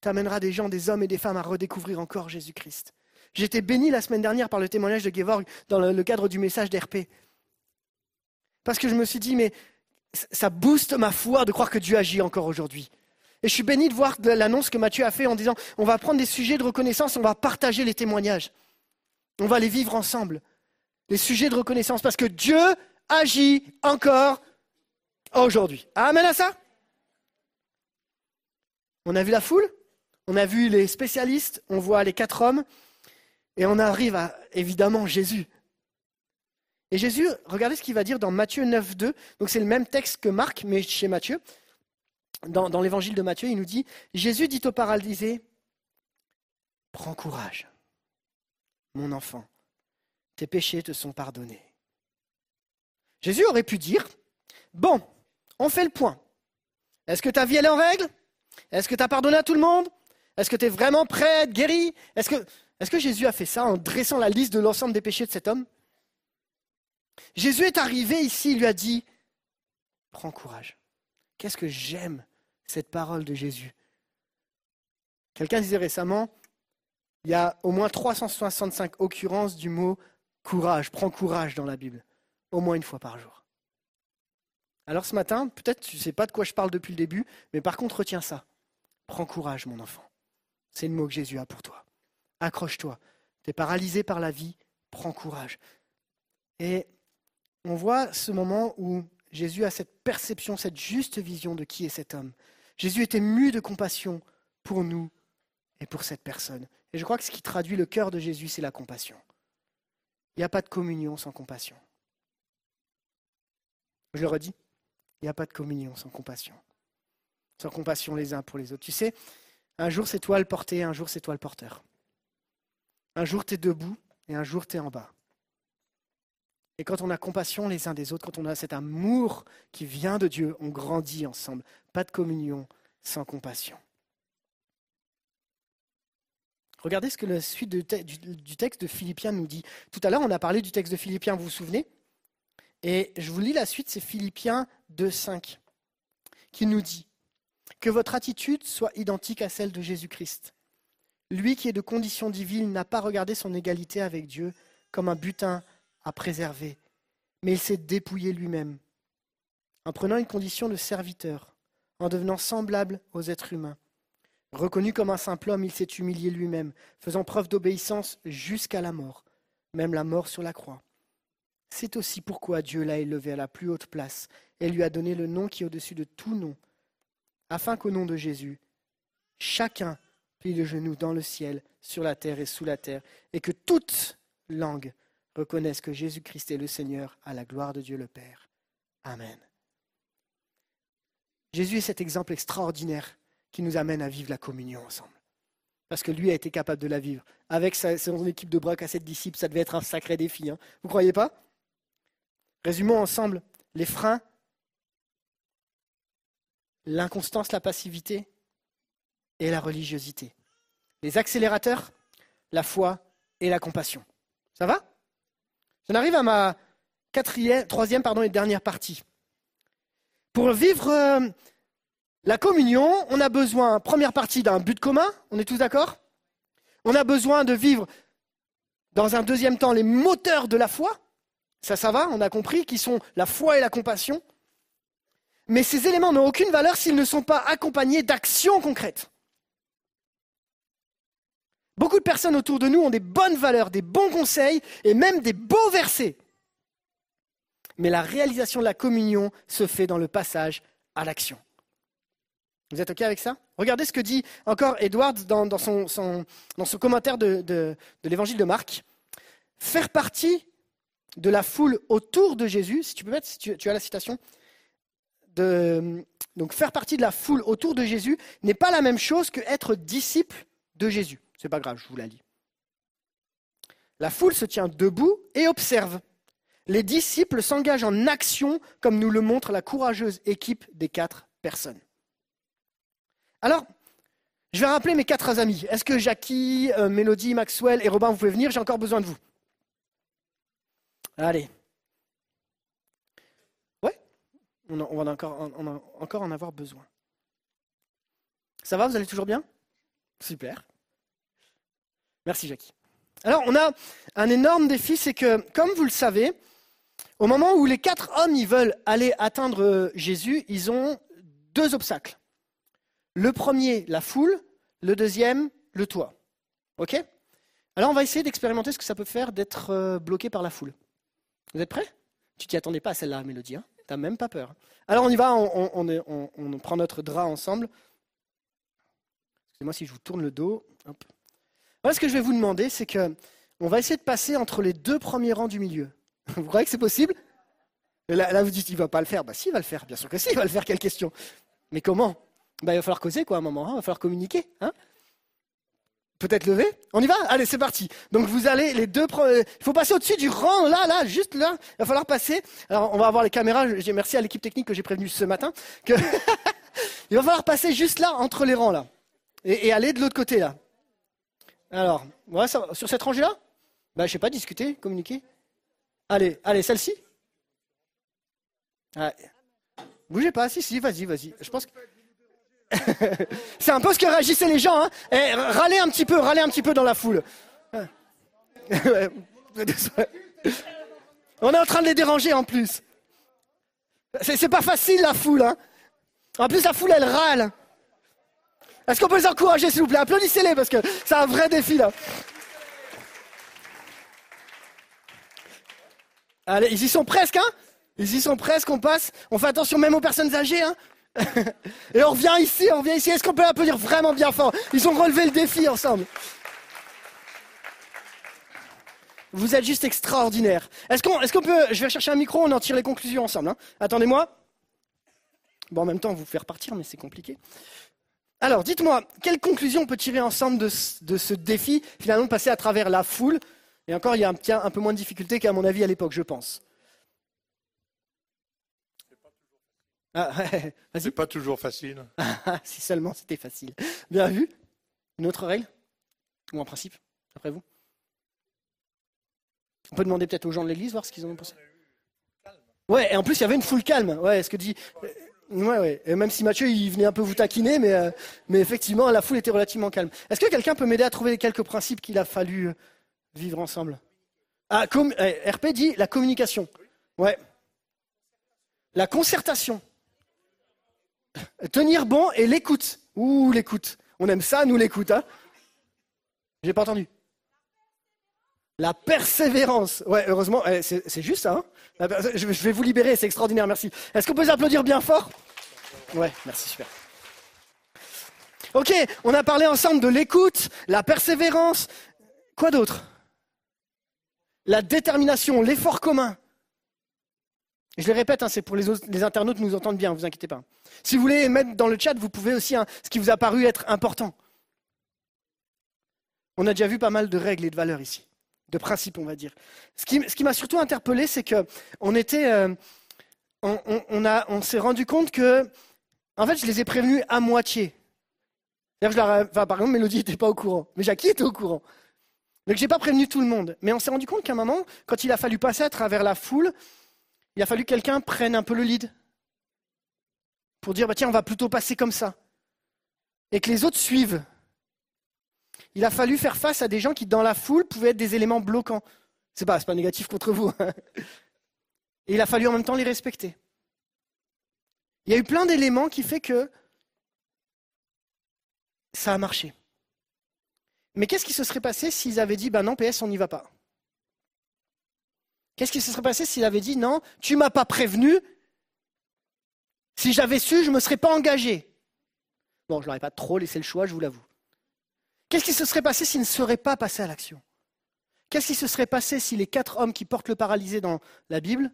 tu amèneras des gens, des hommes et des femmes à redécouvrir encore Jésus-Christ. J'étais béni la semaine dernière par le témoignage de Gevorg dans le, cadre du message d'RP. Parce que je me suis dit, mais ça booste ma foi de croire que Dieu agit encore aujourd'hui. Et je suis béni de voir l'annonce que Mathieu a fait en disant, on va prendre des sujets de reconnaissance, on va partager les témoignages. On va les vivre ensemble. Les sujets de reconnaissance, parce que Dieu agit encore aujourd'hui. Amen à ça On a vu la foule, on a vu les spécialistes, on voit les quatre hommes, et on arrive à, évidemment, Jésus. Et Jésus, regardez ce qu'il va dire dans Matthieu 9, 2. Donc c'est le même texte que Marc, mais chez Matthieu. Dans, l'évangile de Matthieu, il nous dit, Jésus dit au paralysé, prends courage, mon enfant, tes péchés te sont pardonnés. Jésus aurait pu dire, bon, on fait le point. Est-ce que ta vie est en règle? Est-ce que tu as pardonné à tout le monde? Est-ce que tu es vraiment prêt à être guéri? Est-ce que, est que Jésus a fait ça en dressant la liste de l'ensemble des péchés de cet homme? Jésus est arrivé ici, il lui a dit, prends courage. Qu'est-ce que j'aime cette parole de Jésus Quelqu'un disait récemment, il y a au moins 365 occurrences du mot courage, prends courage dans la Bible, au moins une fois par jour. Alors ce matin, peut-être tu ne sais pas de quoi je parle depuis le début, mais par contre retiens ça. Prends courage, mon enfant. C'est le mot que Jésus a pour toi. Accroche-toi. Tu es paralysé par la vie, prends courage. Et on voit ce moment où Jésus a cette perception, cette juste vision de qui est cet homme. Jésus était mu de compassion pour nous et pour cette personne. Et je crois que ce qui traduit le cœur de Jésus, c'est la compassion. Il n'y a pas de communion sans compassion. Je le redis, il n'y a pas de communion sans compassion. Sans compassion les uns pour les autres. Tu sais, un jour c'est toi le porté, un jour c'est toi le porteur. Un jour tu es debout et un jour tu es en bas. Et quand on a compassion les uns des autres, quand on a cet amour qui vient de Dieu, on grandit ensemble. Pas de communion sans compassion. Regardez ce que la suite du texte de Philippiens nous dit. Tout à l'heure, on a parlé du texte de Philippiens, vous vous souvenez? Et je vous lis la suite, c'est Philippiens 2.5, qui nous dit que votre attitude soit identique à celle de Jésus-Christ. Lui qui est de condition divine n'a pas regardé son égalité avec Dieu comme un butin à préserver, mais il s'est dépouillé lui-même, en prenant une condition de serviteur, en devenant semblable aux êtres humains. Reconnu comme un simple homme, il s'est humilié lui-même, faisant preuve d'obéissance jusqu'à la mort, même la mort sur la croix. C'est aussi pourquoi Dieu l'a élevé à la plus haute place et lui a donné le nom qui est au-dessus de tout nom, afin qu'au nom de Jésus, chacun plie le genou dans le ciel, sur la terre et sous la terre, et que toute langue reconnaissent que Jésus-Christ est le Seigneur à la gloire de Dieu le Père. Amen. Jésus est cet exemple extraordinaire qui nous amène à vivre la communion ensemble. Parce que lui a été capable de la vivre. Avec son équipe de bras à sept disciples, ça devait être un sacré défi. Hein. Vous ne croyez pas? Résumons ensemble les freins, l'inconstance, la passivité et la religiosité. Les accélérateurs, la foi et la compassion. Ça va? J'en arrive à ma troisième et dernière partie. Pour vivre euh, la communion, on a besoin, première partie, d'un but commun, on est tous d'accord? On a besoin de vivre, dans un deuxième temps, les moteurs de la foi. Ça, ça va, on a compris, qui sont la foi et la compassion. Mais ces éléments n'ont aucune valeur s'ils ne sont pas accompagnés d'actions concrètes. Beaucoup de personnes autour de nous ont des bonnes valeurs, des bons conseils et même des beaux versets. Mais la réalisation de la communion se fait dans le passage à l'action. Vous êtes OK avec ça? Regardez ce que dit encore Edward dans, son, commentaire de, l'évangile de Marc. Faire partie de la foule autour de Jésus, si tu peux mettre, si tu, tu as la citation, de, donc faire partie de la foule autour de Jésus n'est pas la même chose que être disciple de Jésus. C'est pas grave, je vous la lis. La foule se tient debout et observe. Les disciples s'engagent en action comme nous le montre la courageuse équipe des quatre personnes. Alors, je vais rappeler mes quatre amis. Est-ce que Jackie, euh, Mélodie, Maxwell et Robin, vous pouvez venir? J'ai encore besoin de vous. Allez. Ouais on, va encore, encore en avoir besoin. Ça va Vous allez toujours bien? Super. Merci Jackie. Alors, on a un énorme défi, c'est que, comme vous le savez, au moment où les quatre hommes ils veulent aller atteindre euh, Jésus, ils ont deux obstacles. Le premier, la foule. Le deuxième, le toit. OK? Alors, on va essayer d'expérimenter ce que ça peut faire d'être euh, bloqué par la foule. Vous êtes prêts? Tu t'y attendais pas à celle-là, Mélodie. Hein? T'as même pas peur. Alors, on y va, on, prend notre drap ensemble. Excusez-moi si je vous tourne le dos. Voilà ce que je vais vous demander, c'est que on va essayer de passer entre les deux premiers rangs du milieu. Vous croyez que c'est possible? Là, vous dites, il va pas le faire. Bah si, il va le faire. Bien sûr que si, il va le faire. Quelle question? Mais comment? Bah, il va falloir causer quoi, à un moment. hein, il va falloir communiquer. Hein Peut-être lever? On y va? Allez, c'est parti. Donc vous allez les deux. pre- euh, Il faut passer au-dessus du rang, là, là, juste là. Il va falloir passer. Alors on va avoir les caméras. Merci à l'équipe technique que j'ai prévenue ce matin. Il va falloir passer juste là, entre les rangs là, et aller de l'autre côté là. Alors, sur cette rangée-là Bah, je sais pas, discuter, communiquer. Allez, allez, celle-ci. Bougez pas, si, si, vas-y, vas-y. Je pense que. C'est un peu ce que réagissaient les gens, hein. Eh, râlez un petit peu, râlez un petit peu dans la foule. On est en train de les déranger en plus. C'est pas facile la foule, hein. En plus, la foule, elle râle. Est-ce qu'on peut les encourager, s'il vous plaît? Applaudissez-les parce que c'est un vrai défi là. Allez, ils y sont presque, hein? Ils y sont presque, on passe. On fait attention même aux personnes âgées, hein? Et on revient ici, on revient ici. Est-ce qu'on peut applaudir vraiment bien fort? Ils ont relevé le défi ensemble. Vous êtes juste extraordinaire. Est-ce qu'on est peut... Je vais chercher un micro, on en tire les conclusions ensemble. hein Attendez-moi. Bon, en même temps, vous faire partir, mais c'est compliqué. Alors, dites-moi, quelle conclusion on peut tirer ensemble de, ce- de ce défi, finalement, de passer à travers la foule Et encore, il y a un, petit- un peu moins de difficulté qu'à mon avis à l'époque, je pense. Ah. C'est pas toujours facile. Si seulement c'était facile. Bien vu. Une autre règle Ou un principe, après vous On peut demander peut-être aux gens de l'église, voir ce qu'ils en ont pensé. Ouais, et en plus, il y avait une foule calme. Ouais, ce que dit. Ouais. Et même si Mathieu, il venait un peu vous taquiner, mais, euh, mais effectivement, la foule était relativement calme. Est-ce que quelqu'un peut m'aider à trouver quelques principes qu'il a fallu euh, vivre ensemble? Ah, eh, RP dit la communication. Ouais. La concertation. Tenir bon et l'écoute. Ouh, l'écoute. On aime ça, nous, l'écoute. Hein? J'ai pas entendu. La persévérance. Ouais, heureusement, eh, c'est juste ça. hein je vais vous libérer, c'est extraordinaire, merci. Est-ce qu'on peut applaudir bien fort? Ouais, merci, super. Ok, on a parlé ensemble de l'écoute, la persévérance. Quoi d'autre? La détermination, l'effort commun. Je les répète, hein, c'est pour les, internautes nous entendent bien, vous inquiétez pas. Si vous voulez mettre dans le chat, vous pouvez aussi hein, ce qui vous a paru être important. On a déjà vu pas mal de règles et de valeurs ici, de principes, on va dire. Ce qui, m'a surtout interpellé, c'est que on était, euh, on, on- on a, on s'est rendu compte que, en fait, je les ai prévenus à moitié. Je leur enfin, par exemple, Mélodie n'était pas au courant, mais Jackie était au courant. Donc j'ai pas prévenu tout le monde. Mais on s'est rendu compte qu'à un moment, quand il a fallu passer à travers la foule, il a fallu que quelqu'un prenne un peu le lead pour dire bah tiens on va plutôt passer comme ça et que les autres suivent. Il a fallu faire face à des gens qui dans la foule pouvaient être des éléments bloquants. C'est pas pas négatif contre vous. hein. Et il a fallu en même temps les respecter. Il y a eu plein d'éléments qui fait que ça a marché. Mais qu'est-ce qui se serait passé s'ils avaient dit bah non PS on n'y va pas? Qu'est-ce qui se serait passé s'il avait dit non, tu m'as pas prévenu? Si j'avais su, je ne me serais pas engagé. Bon, je leur ai pas trop laissé le choix, je vous l'avoue. Qu'est-ce qui se serait passé s'il ne serait pas passé à l'action? Qu'est-ce qui se serait passé si les quatre hommes qui portent le paralysé dans la Bible,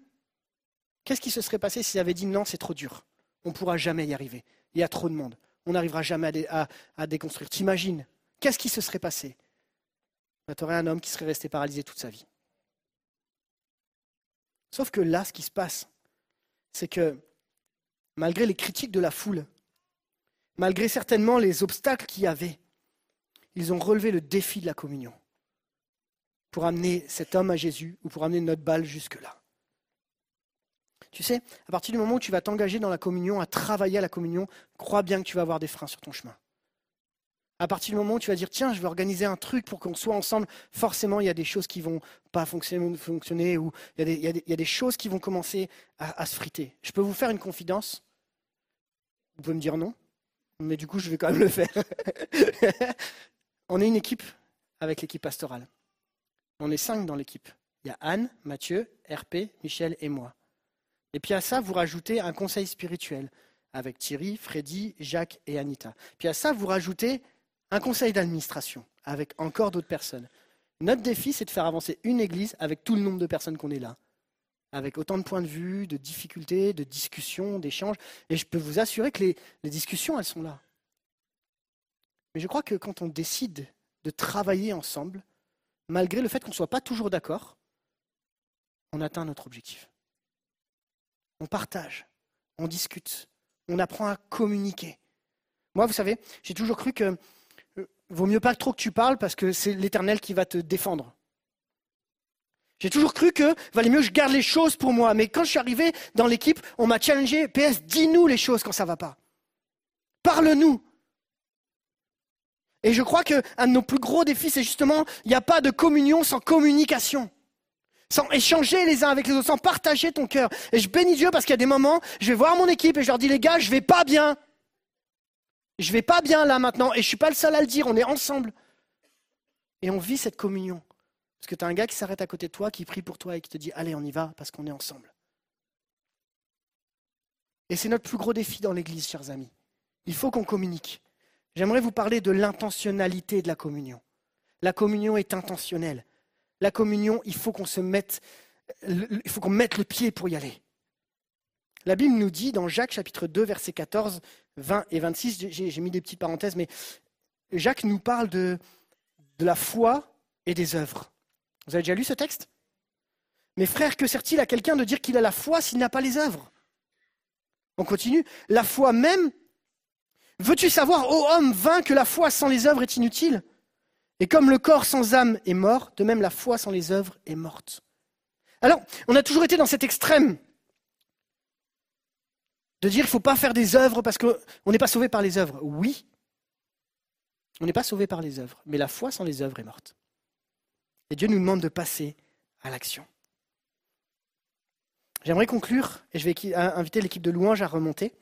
qu'est-ce qui se serait passé s'ils avaient dit non, c'est trop dur On ne pourra jamais y arriver. Il y a trop de monde. On n'arrivera jamais à, dé- à- à déconstruire. T'imagines Qu'est-ce qui se serait passé? Tu aurais un homme qui serait resté paralysé toute sa vie. Sauf que là, ce qui se passe, c'est que malgré les critiques de la foule, malgré certainement les obstacles qu'il y avait, ils ont relevé le défi de la communion pour amener cet homme à Jésus ou pour amener notre balle jusque-là. Tu sais, à partir du moment où tu vas t'engager dans la communion, à travailler à la communion, crois bien que tu vas avoir des freins sur ton chemin. À partir du moment où tu vas dire, tiens, je vais organiser un truc pour qu'on soit ensemble, forcément, il y a des choses qui vont pas fonctionner, ou il y a des choses qui vont commencer à, à se friter. Je peux vous faire une confidence Vous pouvez me dire non, mais du coup, je vais quand même le faire. On est une équipe avec l'équipe pastorale. On est cinq dans l'équipe. Il y a Anne, Mathieu, RP, Michel et moi. Et puis à ça, vous rajoutez un conseil spirituel avec Thierry, Freddy, Jacques et Anita. Puis à ça, vous rajoutez un conseil d'administration avec encore d'autres personnes. Notre défi, c'est de faire avancer une église avec tout le nombre de personnes qu'on est là, avec autant de points de vue, de difficultés, de discussions, d'échanges. Et je peux vous assurer que les, les discussions, elles sont là. Mais je crois que quand on décide de travailler ensemble, malgré le fait qu'on ne soit pas toujours d'accord, on atteint notre objectif. On partage, on discute, on apprend à communiquer. Moi, vous savez, j'ai toujours cru que euh, vaut mieux pas trop que tu parles parce que c'est l'Éternel qui va te défendre. J'ai toujours cru que valait mieux que je garde les choses pour moi. Mais quand je suis arrivé dans l'équipe, on m'a challengé. PS, dis-nous les choses quand ça va pas. Parle-nous. Et je crois qu'un de nos plus gros défis, c'est justement, il n'y a pas de communion sans communication. Sans échanger les uns avec les autres, sans partager ton cœur. Et je bénis Dieu parce qu'il y a des moments, je vais voir mon équipe et je leur dis, les gars, je vais pas bien. Je vais pas bien là maintenant. Et je suis pas le seul à le dire, on est ensemble. Et on vit cette communion. Parce que tu as un gars qui s'arrête à côté de toi, qui prie pour toi et qui te dit, allez, on y va parce qu'on est ensemble. Et c'est notre plus gros défi dans l'Église, chers amis. Il faut qu'on communique. J'aimerais vous parler de l'intentionnalité de la communion. La communion est intentionnelle. La communion, il faut qu'on se mette, il faut qu'on mette le pied pour y aller. La Bible nous dit dans Jacques chapitre 2 versets 14, 20 et 26, j'ai mis des petites parenthèses, mais Jacques nous parle de, de la foi et des œuvres. Vous avez déjà lu ce texte? Mais frère, que sert-il à quelqu'un de dire qu'il a la foi s'il n'a pas les œuvres? On continue. La foi même Veux-tu savoir, ô homme vain, que la foi sans les œuvres est inutile? Et comme le corps sans âme est mort, de même la foi sans les œuvres est morte. Alors, on a toujours été dans cet extrême de dire qu'il ne faut pas faire des œuvres parce qu'on n'est pas sauvé par les œuvres. Oui, on n'est pas sauvé par les œuvres, mais la foi sans les œuvres est morte. Et Dieu nous demande de passer à l'action. J'aimerais conclure, et je vais inviter l'équipe de louange à remonter.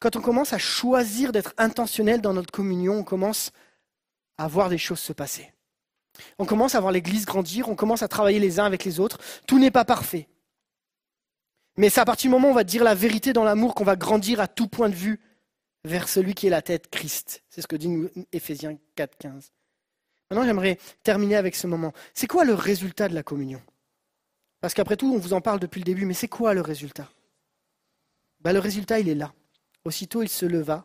Quand on commence à choisir d'être intentionnel dans notre communion, on commence à voir des choses se passer. On commence à voir l'Église grandir, on commence à travailler les uns avec les autres. Tout n'est pas parfait. Mais c'est à partir du moment où on va dire la vérité dans l'amour qu'on va grandir à tout point de vue vers celui qui est la tête, Christ. C'est ce que dit Éphésiens 4, 15. Maintenant, j'aimerais terminer avec ce moment. C'est quoi le résultat de la communion? Parce qu'après tout, on vous en parle depuis le début, mais c'est quoi le résultat? Ben, Le résultat, il est là. Aussitôt il se leva,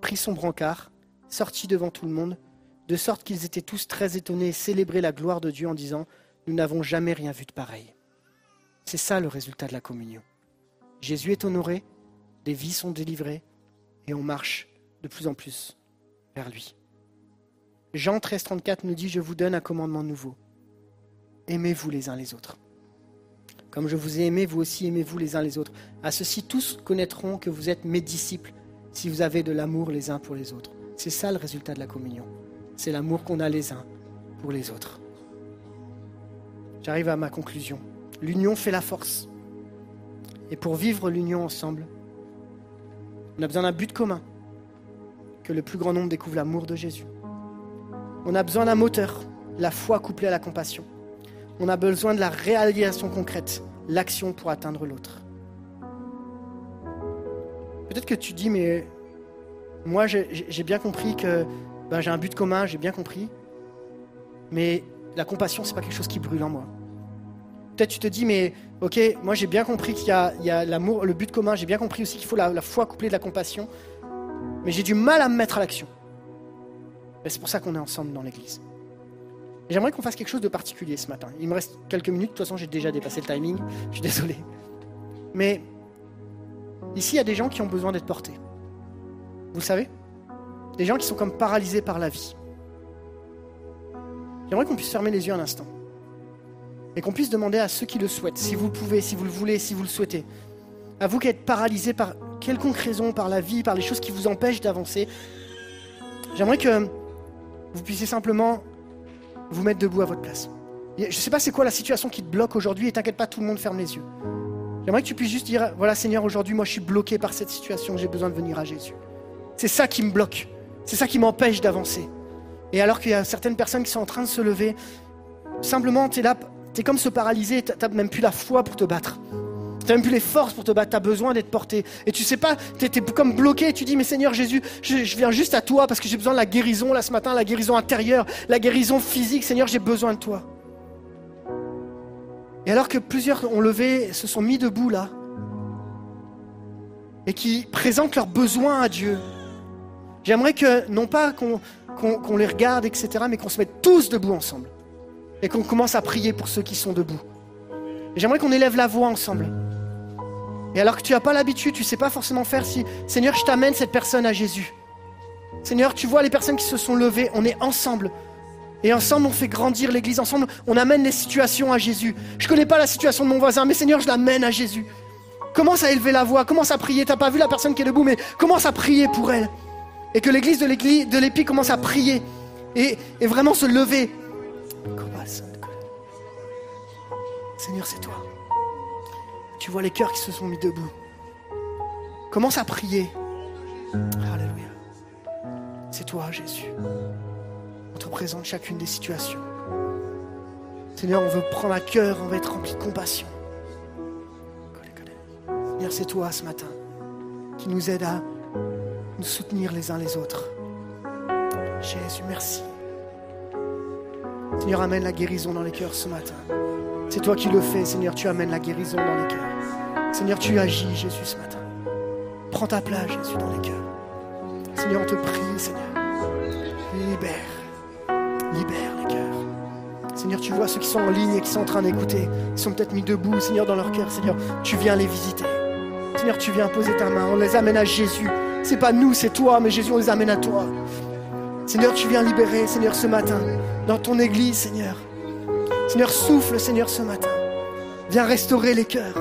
prit son brancard, sortit devant tout le monde, de sorte qu'ils étaient tous très étonnés et célébraient la gloire de Dieu en disant Nous n'avons jamais rien vu de pareil. C'est ça le résultat de la communion. Jésus est honoré, des vies sont délivrées et on marche de plus en plus vers lui. Jean 13, 34 nous dit Je vous donne un commandement nouveau. Aimez-vous les uns les autres. Comme je vous ai aimé, vous aussi aimez-vous les uns les autres. À ceci, tous connaîtront que vous êtes mes disciples si vous avez de l'amour les uns pour les autres. C'est ça le résultat de la communion. C'est l'amour qu'on a les uns pour les autres. J'arrive à ma conclusion. L'union fait la force. Et pour vivre l'union ensemble, on a besoin d'un but commun. Que le plus grand nombre découvre l'amour de Jésus. On a besoin d'un moteur, la foi couplée à la compassion on a besoin de la réalisation concrète, l'action pour atteindre l'autre. Peut-être que tu dis, mais moi j'ai bien compris que ben, j'ai un but commun, j'ai bien compris, mais la compassion, c'est pas quelque chose qui brûle en moi. Peut-être tu te dis, mais ok, moi j'ai bien compris qu'il y a, l'amour, le but commun, j'ai bien compris aussi qu'il faut la, foi couplée de la compassion, mais j'ai du mal à me mettre à l'action. Ben, c'est pour ça qu'on est ensemble dans l'église. J'aimerais qu'on fasse quelque chose de particulier ce matin. Il me reste quelques minutes, de toute façon j'ai déjà dépassé le timing, je suis désolé. Mais ici, il y a des gens qui ont besoin d'être portés. Vous le savez? Des gens qui sont comme paralysés par la vie. J'aimerais qu'on puisse fermer les yeux un instant. Et qu'on puisse demander à ceux qui le souhaitent, si vous le pouvez, si vous le voulez, si vous le souhaitez, à vous qui êtes paralysés par quelconque raison, par la vie, par les choses qui vous empêchent d'avancer, j'aimerais que vous puissiez simplement vous mettre debout à votre place. Je ne sais pas c'est quoi la situation qui te bloque aujourd'hui et t'inquiète pas, tout le monde ferme les yeux. J'aimerais que tu puisses juste dire, voilà Seigneur, aujourd'hui moi je suis bloqué par cette situation, j'ai besoin de venir à Jésus. C'est ça qui me bloque, c'est ça qui m'empêche d'avancer. Et alors qu'il y a certaines personnes qui sont en train de se lever, simplement tu es là, tu es comme se paralyser, tu n'as même plus la foi pour te battre. Tu n'as même plus les forces pour te battre, tu as besoin d'être porté. Et tu sais pas, tu es, comme bloqué, tu dis, mais Seigneur Jésus, je, je viens juste à toi parce que j'ai besoin de la guérison là ce matin, la guérison intérieure, la guérison physique. Seigneur, j'ai besoin de toi. Et alors que plusieurs ont levé, se sont mis debout là, et qui présentent leurs besoins à Dieu, j'aimerais que, non pas qu'on les regarde, etc., mais qu'on se mette tous debout ensemble. Et qu'on commence à prier pour ceux qui sont debout. J'aimerais qu'on élève la voix ensemble. Et alors que tu n'as pas l'habitude, tu ne sais pas forcément faire si, Seigneur, je t'amène cette personne à Jésus. Seigneur, tu vois les personnes qui se sont levées, on est ensemble. Et ensemble, on fait grandir l'Église. Ensemble, on amène les situations à Jésus. Je ne connais pas la situation de mon voisin, mais Seigneur, je l'amène à Jésus. Commence à élever la voix, commence à prier. Tu n'as pas vu la personne qui est debout, mais commence à prier pour elle. Et que l'Église de l'Église de l'Épi commence à prier et, et vraiment se lever. Seigneur, c'est toi. Tu vois les cœurs qui se sont mis debout. Commence à prier. Alléluia. C'est toi, Jésus. On te présente chacune des situations. Seigneur, on veut prendre à cœur, on veut être rempli de compassion. Seigneur, c'est toi ce matin qui nous aide à nous soutenir les uns les autres. Jésus, merci. Seigneur, amène la guérison dans les cœurs ce matin. C'est toi qui le fais, Seigneur, tu amènes la guérison dans les cœurs. Seigneur, tu agis, Jésus, ce matin. Prends ta place, Jésus, dans les cœurs. Seigneur, on te prie, Seigneur. Libère. Libère les cœurs. Seigneur, tu vois ceux qui sont en ligne et qui sont en train d'écouter. Ils sont peut-être mis debout, Seigneur, dans leur cœur. Seigneur, tu viens les visiter. Seigneur, tu viens poser ta main. On les amène à Jésus. C'est pas nous, c'est toi, mais Jésus, on les amène à toi. Seigneur, tu viens libérer, Seigneur, ce matin, dans ton église, Seigneur. Seigneur, souffle, Seigneur, ce matin. Viens restaurer les cœurs.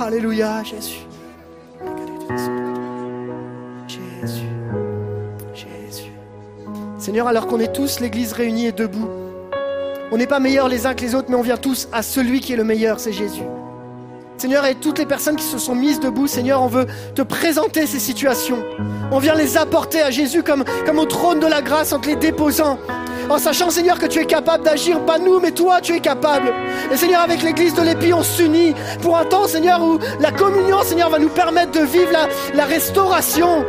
Alléluia, Jésus. Jésus. Jésus. Seigneur, alors qu'on est tous l'église réunie et debout, on n'est pas meilleurs les uns que les autres, mais on vient tous à celui qui est le meilleur, c'est Jésus. Seigneur, et toutes les personnes qui se sont mises debout, Seigneur, on veut te présenter ces situations. On vient les apporter à Jésus comme, comme au trône de la grâce en te les déposant. En sachant, Seigneur, que tu es capable d'agir, pas nous, mais toi, tu es capable. Et Seigneur, avec l'église de l'Épi, on s'unit pour un temps, Seigneur, où la communion, Seigneur, va nous permettre de vivre la, restauration.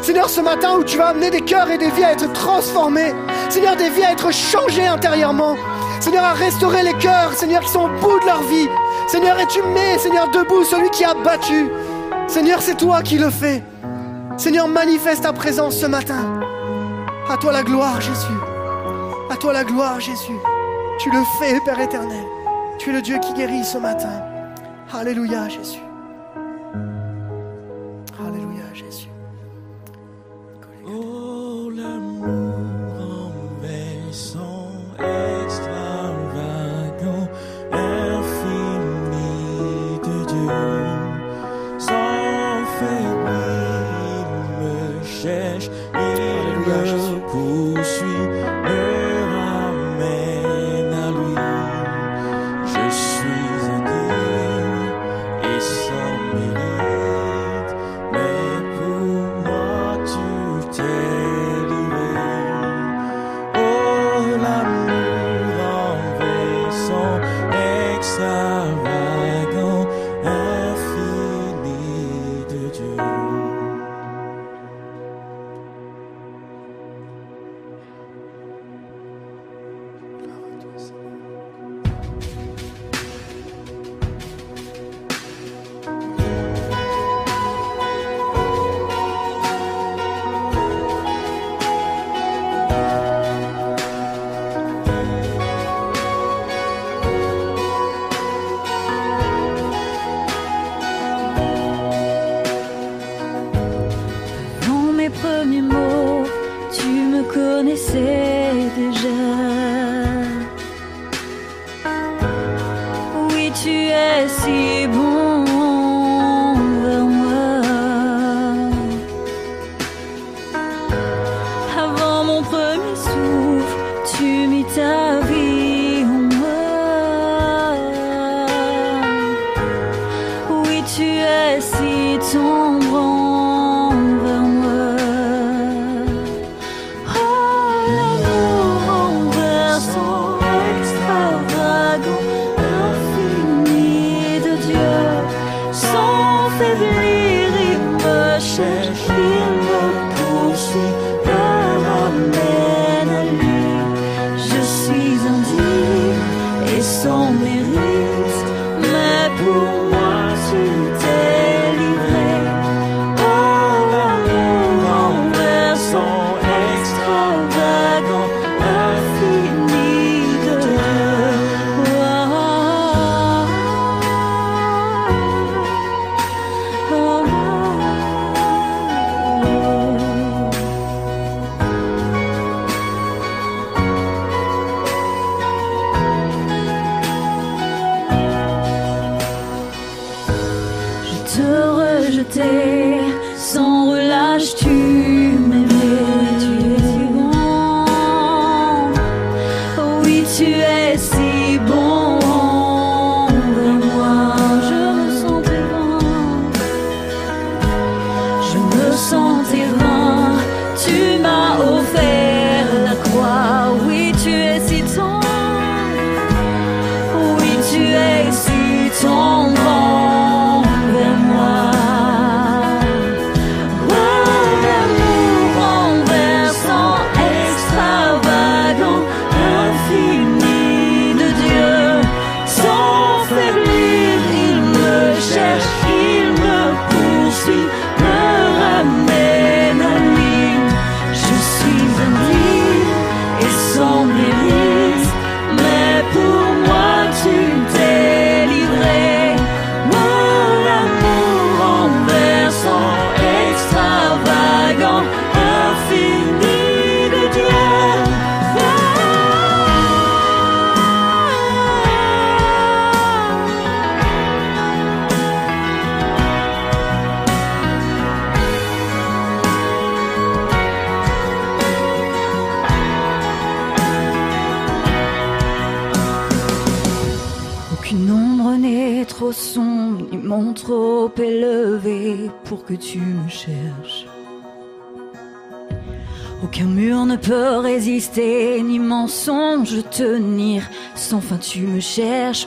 Seigneur, ce matin où tu vas amener des cœurs et des vies à être transformés. Seigneur, des vies à être changées intérieurement. Seigneur, à restaurer les cœurs, Seigneur, qui sont au bout de leur vie. Seigneur, et tu mets, Seigneur, debout celui qui a battu? Seigneur, c'est toi qui le fais. Seigneur, manifeste ta présence ce matin. À toi la gloire, Jésus. À toi la gloire, Jésus. Tu le fais, Père éternel. Tu es le Dieu qui guérit ce matin. Alléluia, Jésus.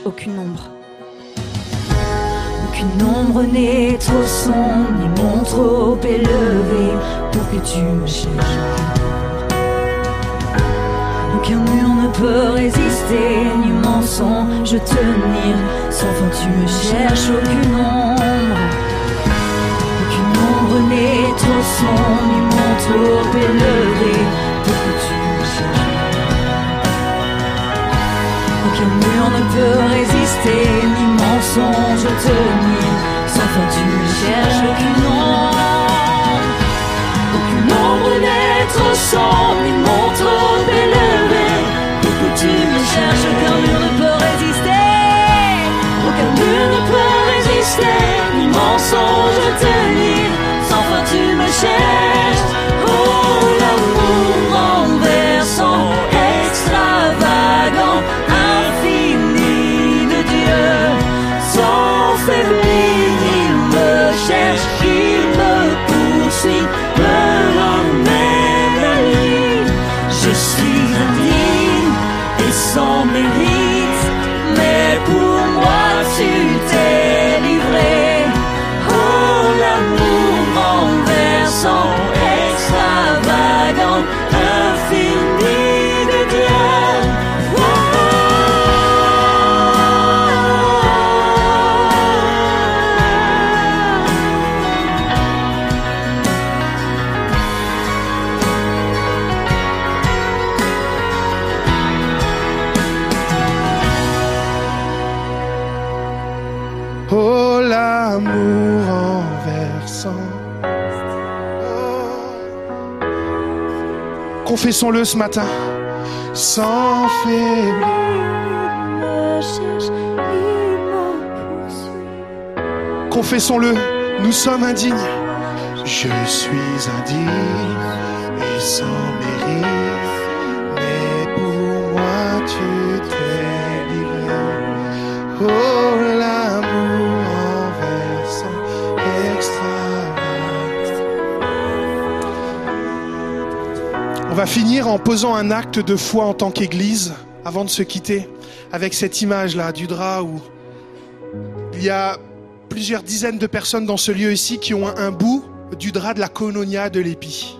Aucune ombre. Aucune ombre n'est trop sombre, ni mon trop élevé pour que tu me cherches. Aucun mur ne peut résister, ni mensonge tenir. Sans fin tu me cherches, aucune ombre. Aucune ombre n'est trop sombre, ni mon trop élevé pour que tu Aucun mur ne peut résister, ni mensonge tenir. Sans fin tu me cherches, aucune ombre. Aucune ombre trop sombre, ni mon trop élevé pour que tu me cherches. Aucun mur ne peut résister, aucun mur ne peut résister, ni mensonge tenir. Sans fin tu me cherches. Confessons-le ce matin, sans poursuit. Confessons-le, nous sommes indignes. Je suis indigne et sans mérite, mais pour moi tu t'es livré. Oh va finir en posant un acte de foi en tant qu'Église avant de se quitter avec cette image-là du drap où il y a plusieurs dizaines de personnes dans ce lieu ici qui ont un, bout du drap de la Kononia de l'épi.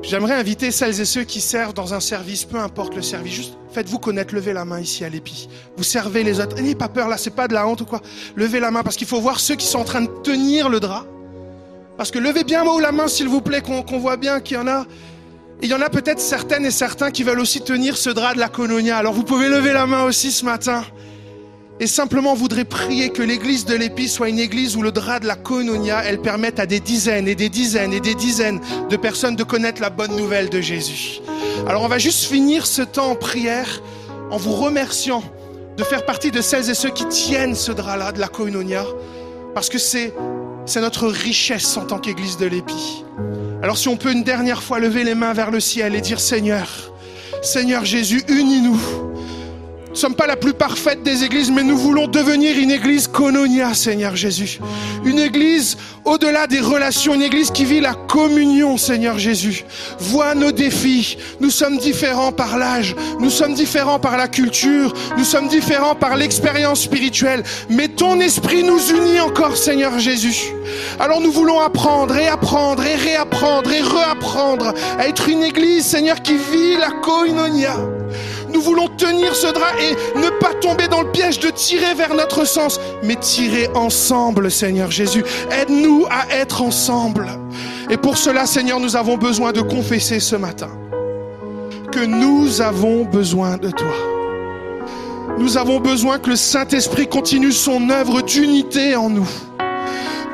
J'aimerais inviter celles et ceux qui servent dans un service, peu importe le service, juste faites-vous connaître, levez la main ici à l'épi. Vous servez les autres. N'ayez pas peur là, c'est pas de la honte ou quoi. Levez la main parce qu'il faut voir ceux qui sont en train de tenir le drap. Parce que levez bien haut la main s'il vous plaît, qu'on voit bien qu'il y en a. Il y en a peut-être certaines et certains qui veulent aussi tenir ce drap de la Kononia. Alors vous pouvez lever la main aussi ce matin. Et simplement, voudrait prier que l'église de l'Épi soit une église où le drap de la koinonia, elle permette à des dizaines et des dizaines et des dizaines de personnes de connaître la bonne nouvelle de Jésus. Alors on va juste finir ce temps en prière en vous remerciant de faire partie de celles et ceux qui tiennent ce drap-là de la koinonia, parce que c'est, c'est notre richesse en tant qu'église de l'Épi. Alors si on peut une dernière fois lever les mains vers le ciel et dire Seigneur, Seigneur Jésus, unis-nous ne sommes pas la plus parfaite des églises, mais nous voulons devenir une église Kononia, Seigneur Jésus. Une église au-delà des relations, une église qui vit la communion, Seigneur Jésus. Vois nos défis. Nous sommes différents par l'âge, nous sommes différents par la culture, nous sommes différents par l'expérience spirituelle, mais ton esprit nous unit encore, Seigneur Jésus. Alors nous voulons apprendre et apprendre et réapprendre et reapprendre à être une église, Seigneur, qui vit la koinonia. Nous voulons tenir ce drap et ne pas tomber dans le piège de tirer vers notre sens, mais tirer ensemble, Seigneur Jésus. Aide-nous à être ensemble. Et pour cela, Seigneur, nous avons besoin de confesser ce matin que nous avons besoin de toi. Nous avons besoin que le Saint-Esprit continue son œuvre d'unité en nous.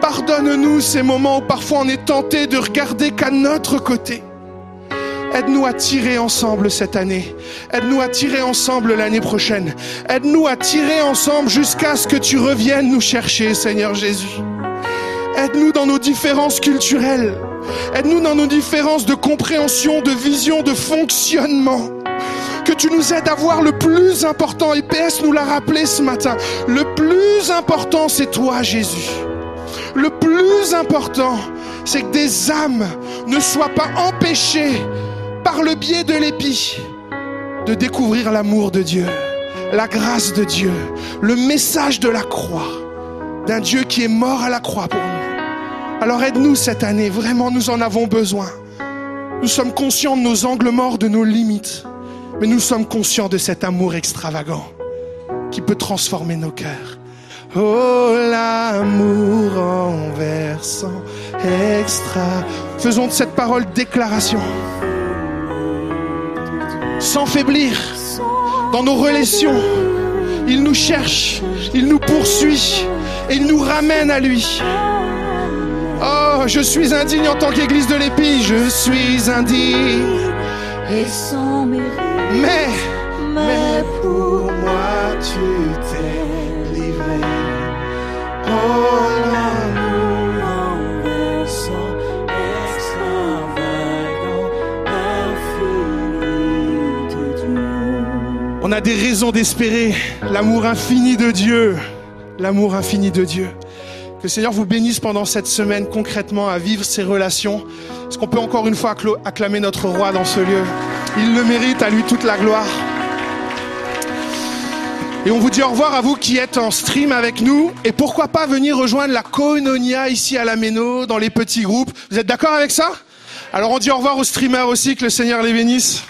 Pardonne-nous ces moments où parfois on est tenté de regarder qu'à notre côté. Aide-nous à tirer ensemble cette année. Aide-nous à tirer ensemble l'année prochaine. Aide-nous à tirer ensemble jusqu'à ce que tu reviennes nous chercher, Seigneur Jésus. Aide-nous dans nos différences culturelles. Aide-nous dans nos différences de compréhension, de vision, de fonctionnement. Que tu nous aides à voir le plus important. Et PS nous l'a rappelé ce matin. Le plus important, c'est toi, Jésus. Le plus important, c'est que des âmes ne soient pas empêchées par le biais de l'épi de découvrir l'amour de Dieu, la grâce de Dieu, le message de la croix, d'un Dieu qui est mort à la croix pour nous. Alors aide-nous cette année, vraiment nous en avons besoin. Nous sommes conscients de nos angles morts, de nos limites, mais nous sommes conscients de cet amour extravagant qui peut transformer nos cœurs. Oh l'amour renversant, extra. Faisons de cette parole déclaration. Sans faiblir dans nos relations. Il nous cherche, il nous poursuit et il nous ramène à lui. Oh, je suis indigne en tant qu'église de l'épi, je suis indigne. Et sans mérite, Mais, mais pour moi tu t'es On a des raisons d'espérer l'amour infini de Dieu. L'amour infini de Dieu. Que le Seigneur vous bénisse pendant cette semaine concrètement à vivre ces relations. Est-ce qu'on peut encore une fois acclamer notre roi dans ce lieu? Il le mérite, à lui toute la gloire. Et on vous dit au revoir à vous qui êtes en stream avec nous. Et pourquoi pas venir rejoindre la Koinonia ici à la Méno, dans les petits groupes. Vous êtes d'accord avec ça? Alors on dit au revoir aux streamers aussi, que le Seigneur les bénisse.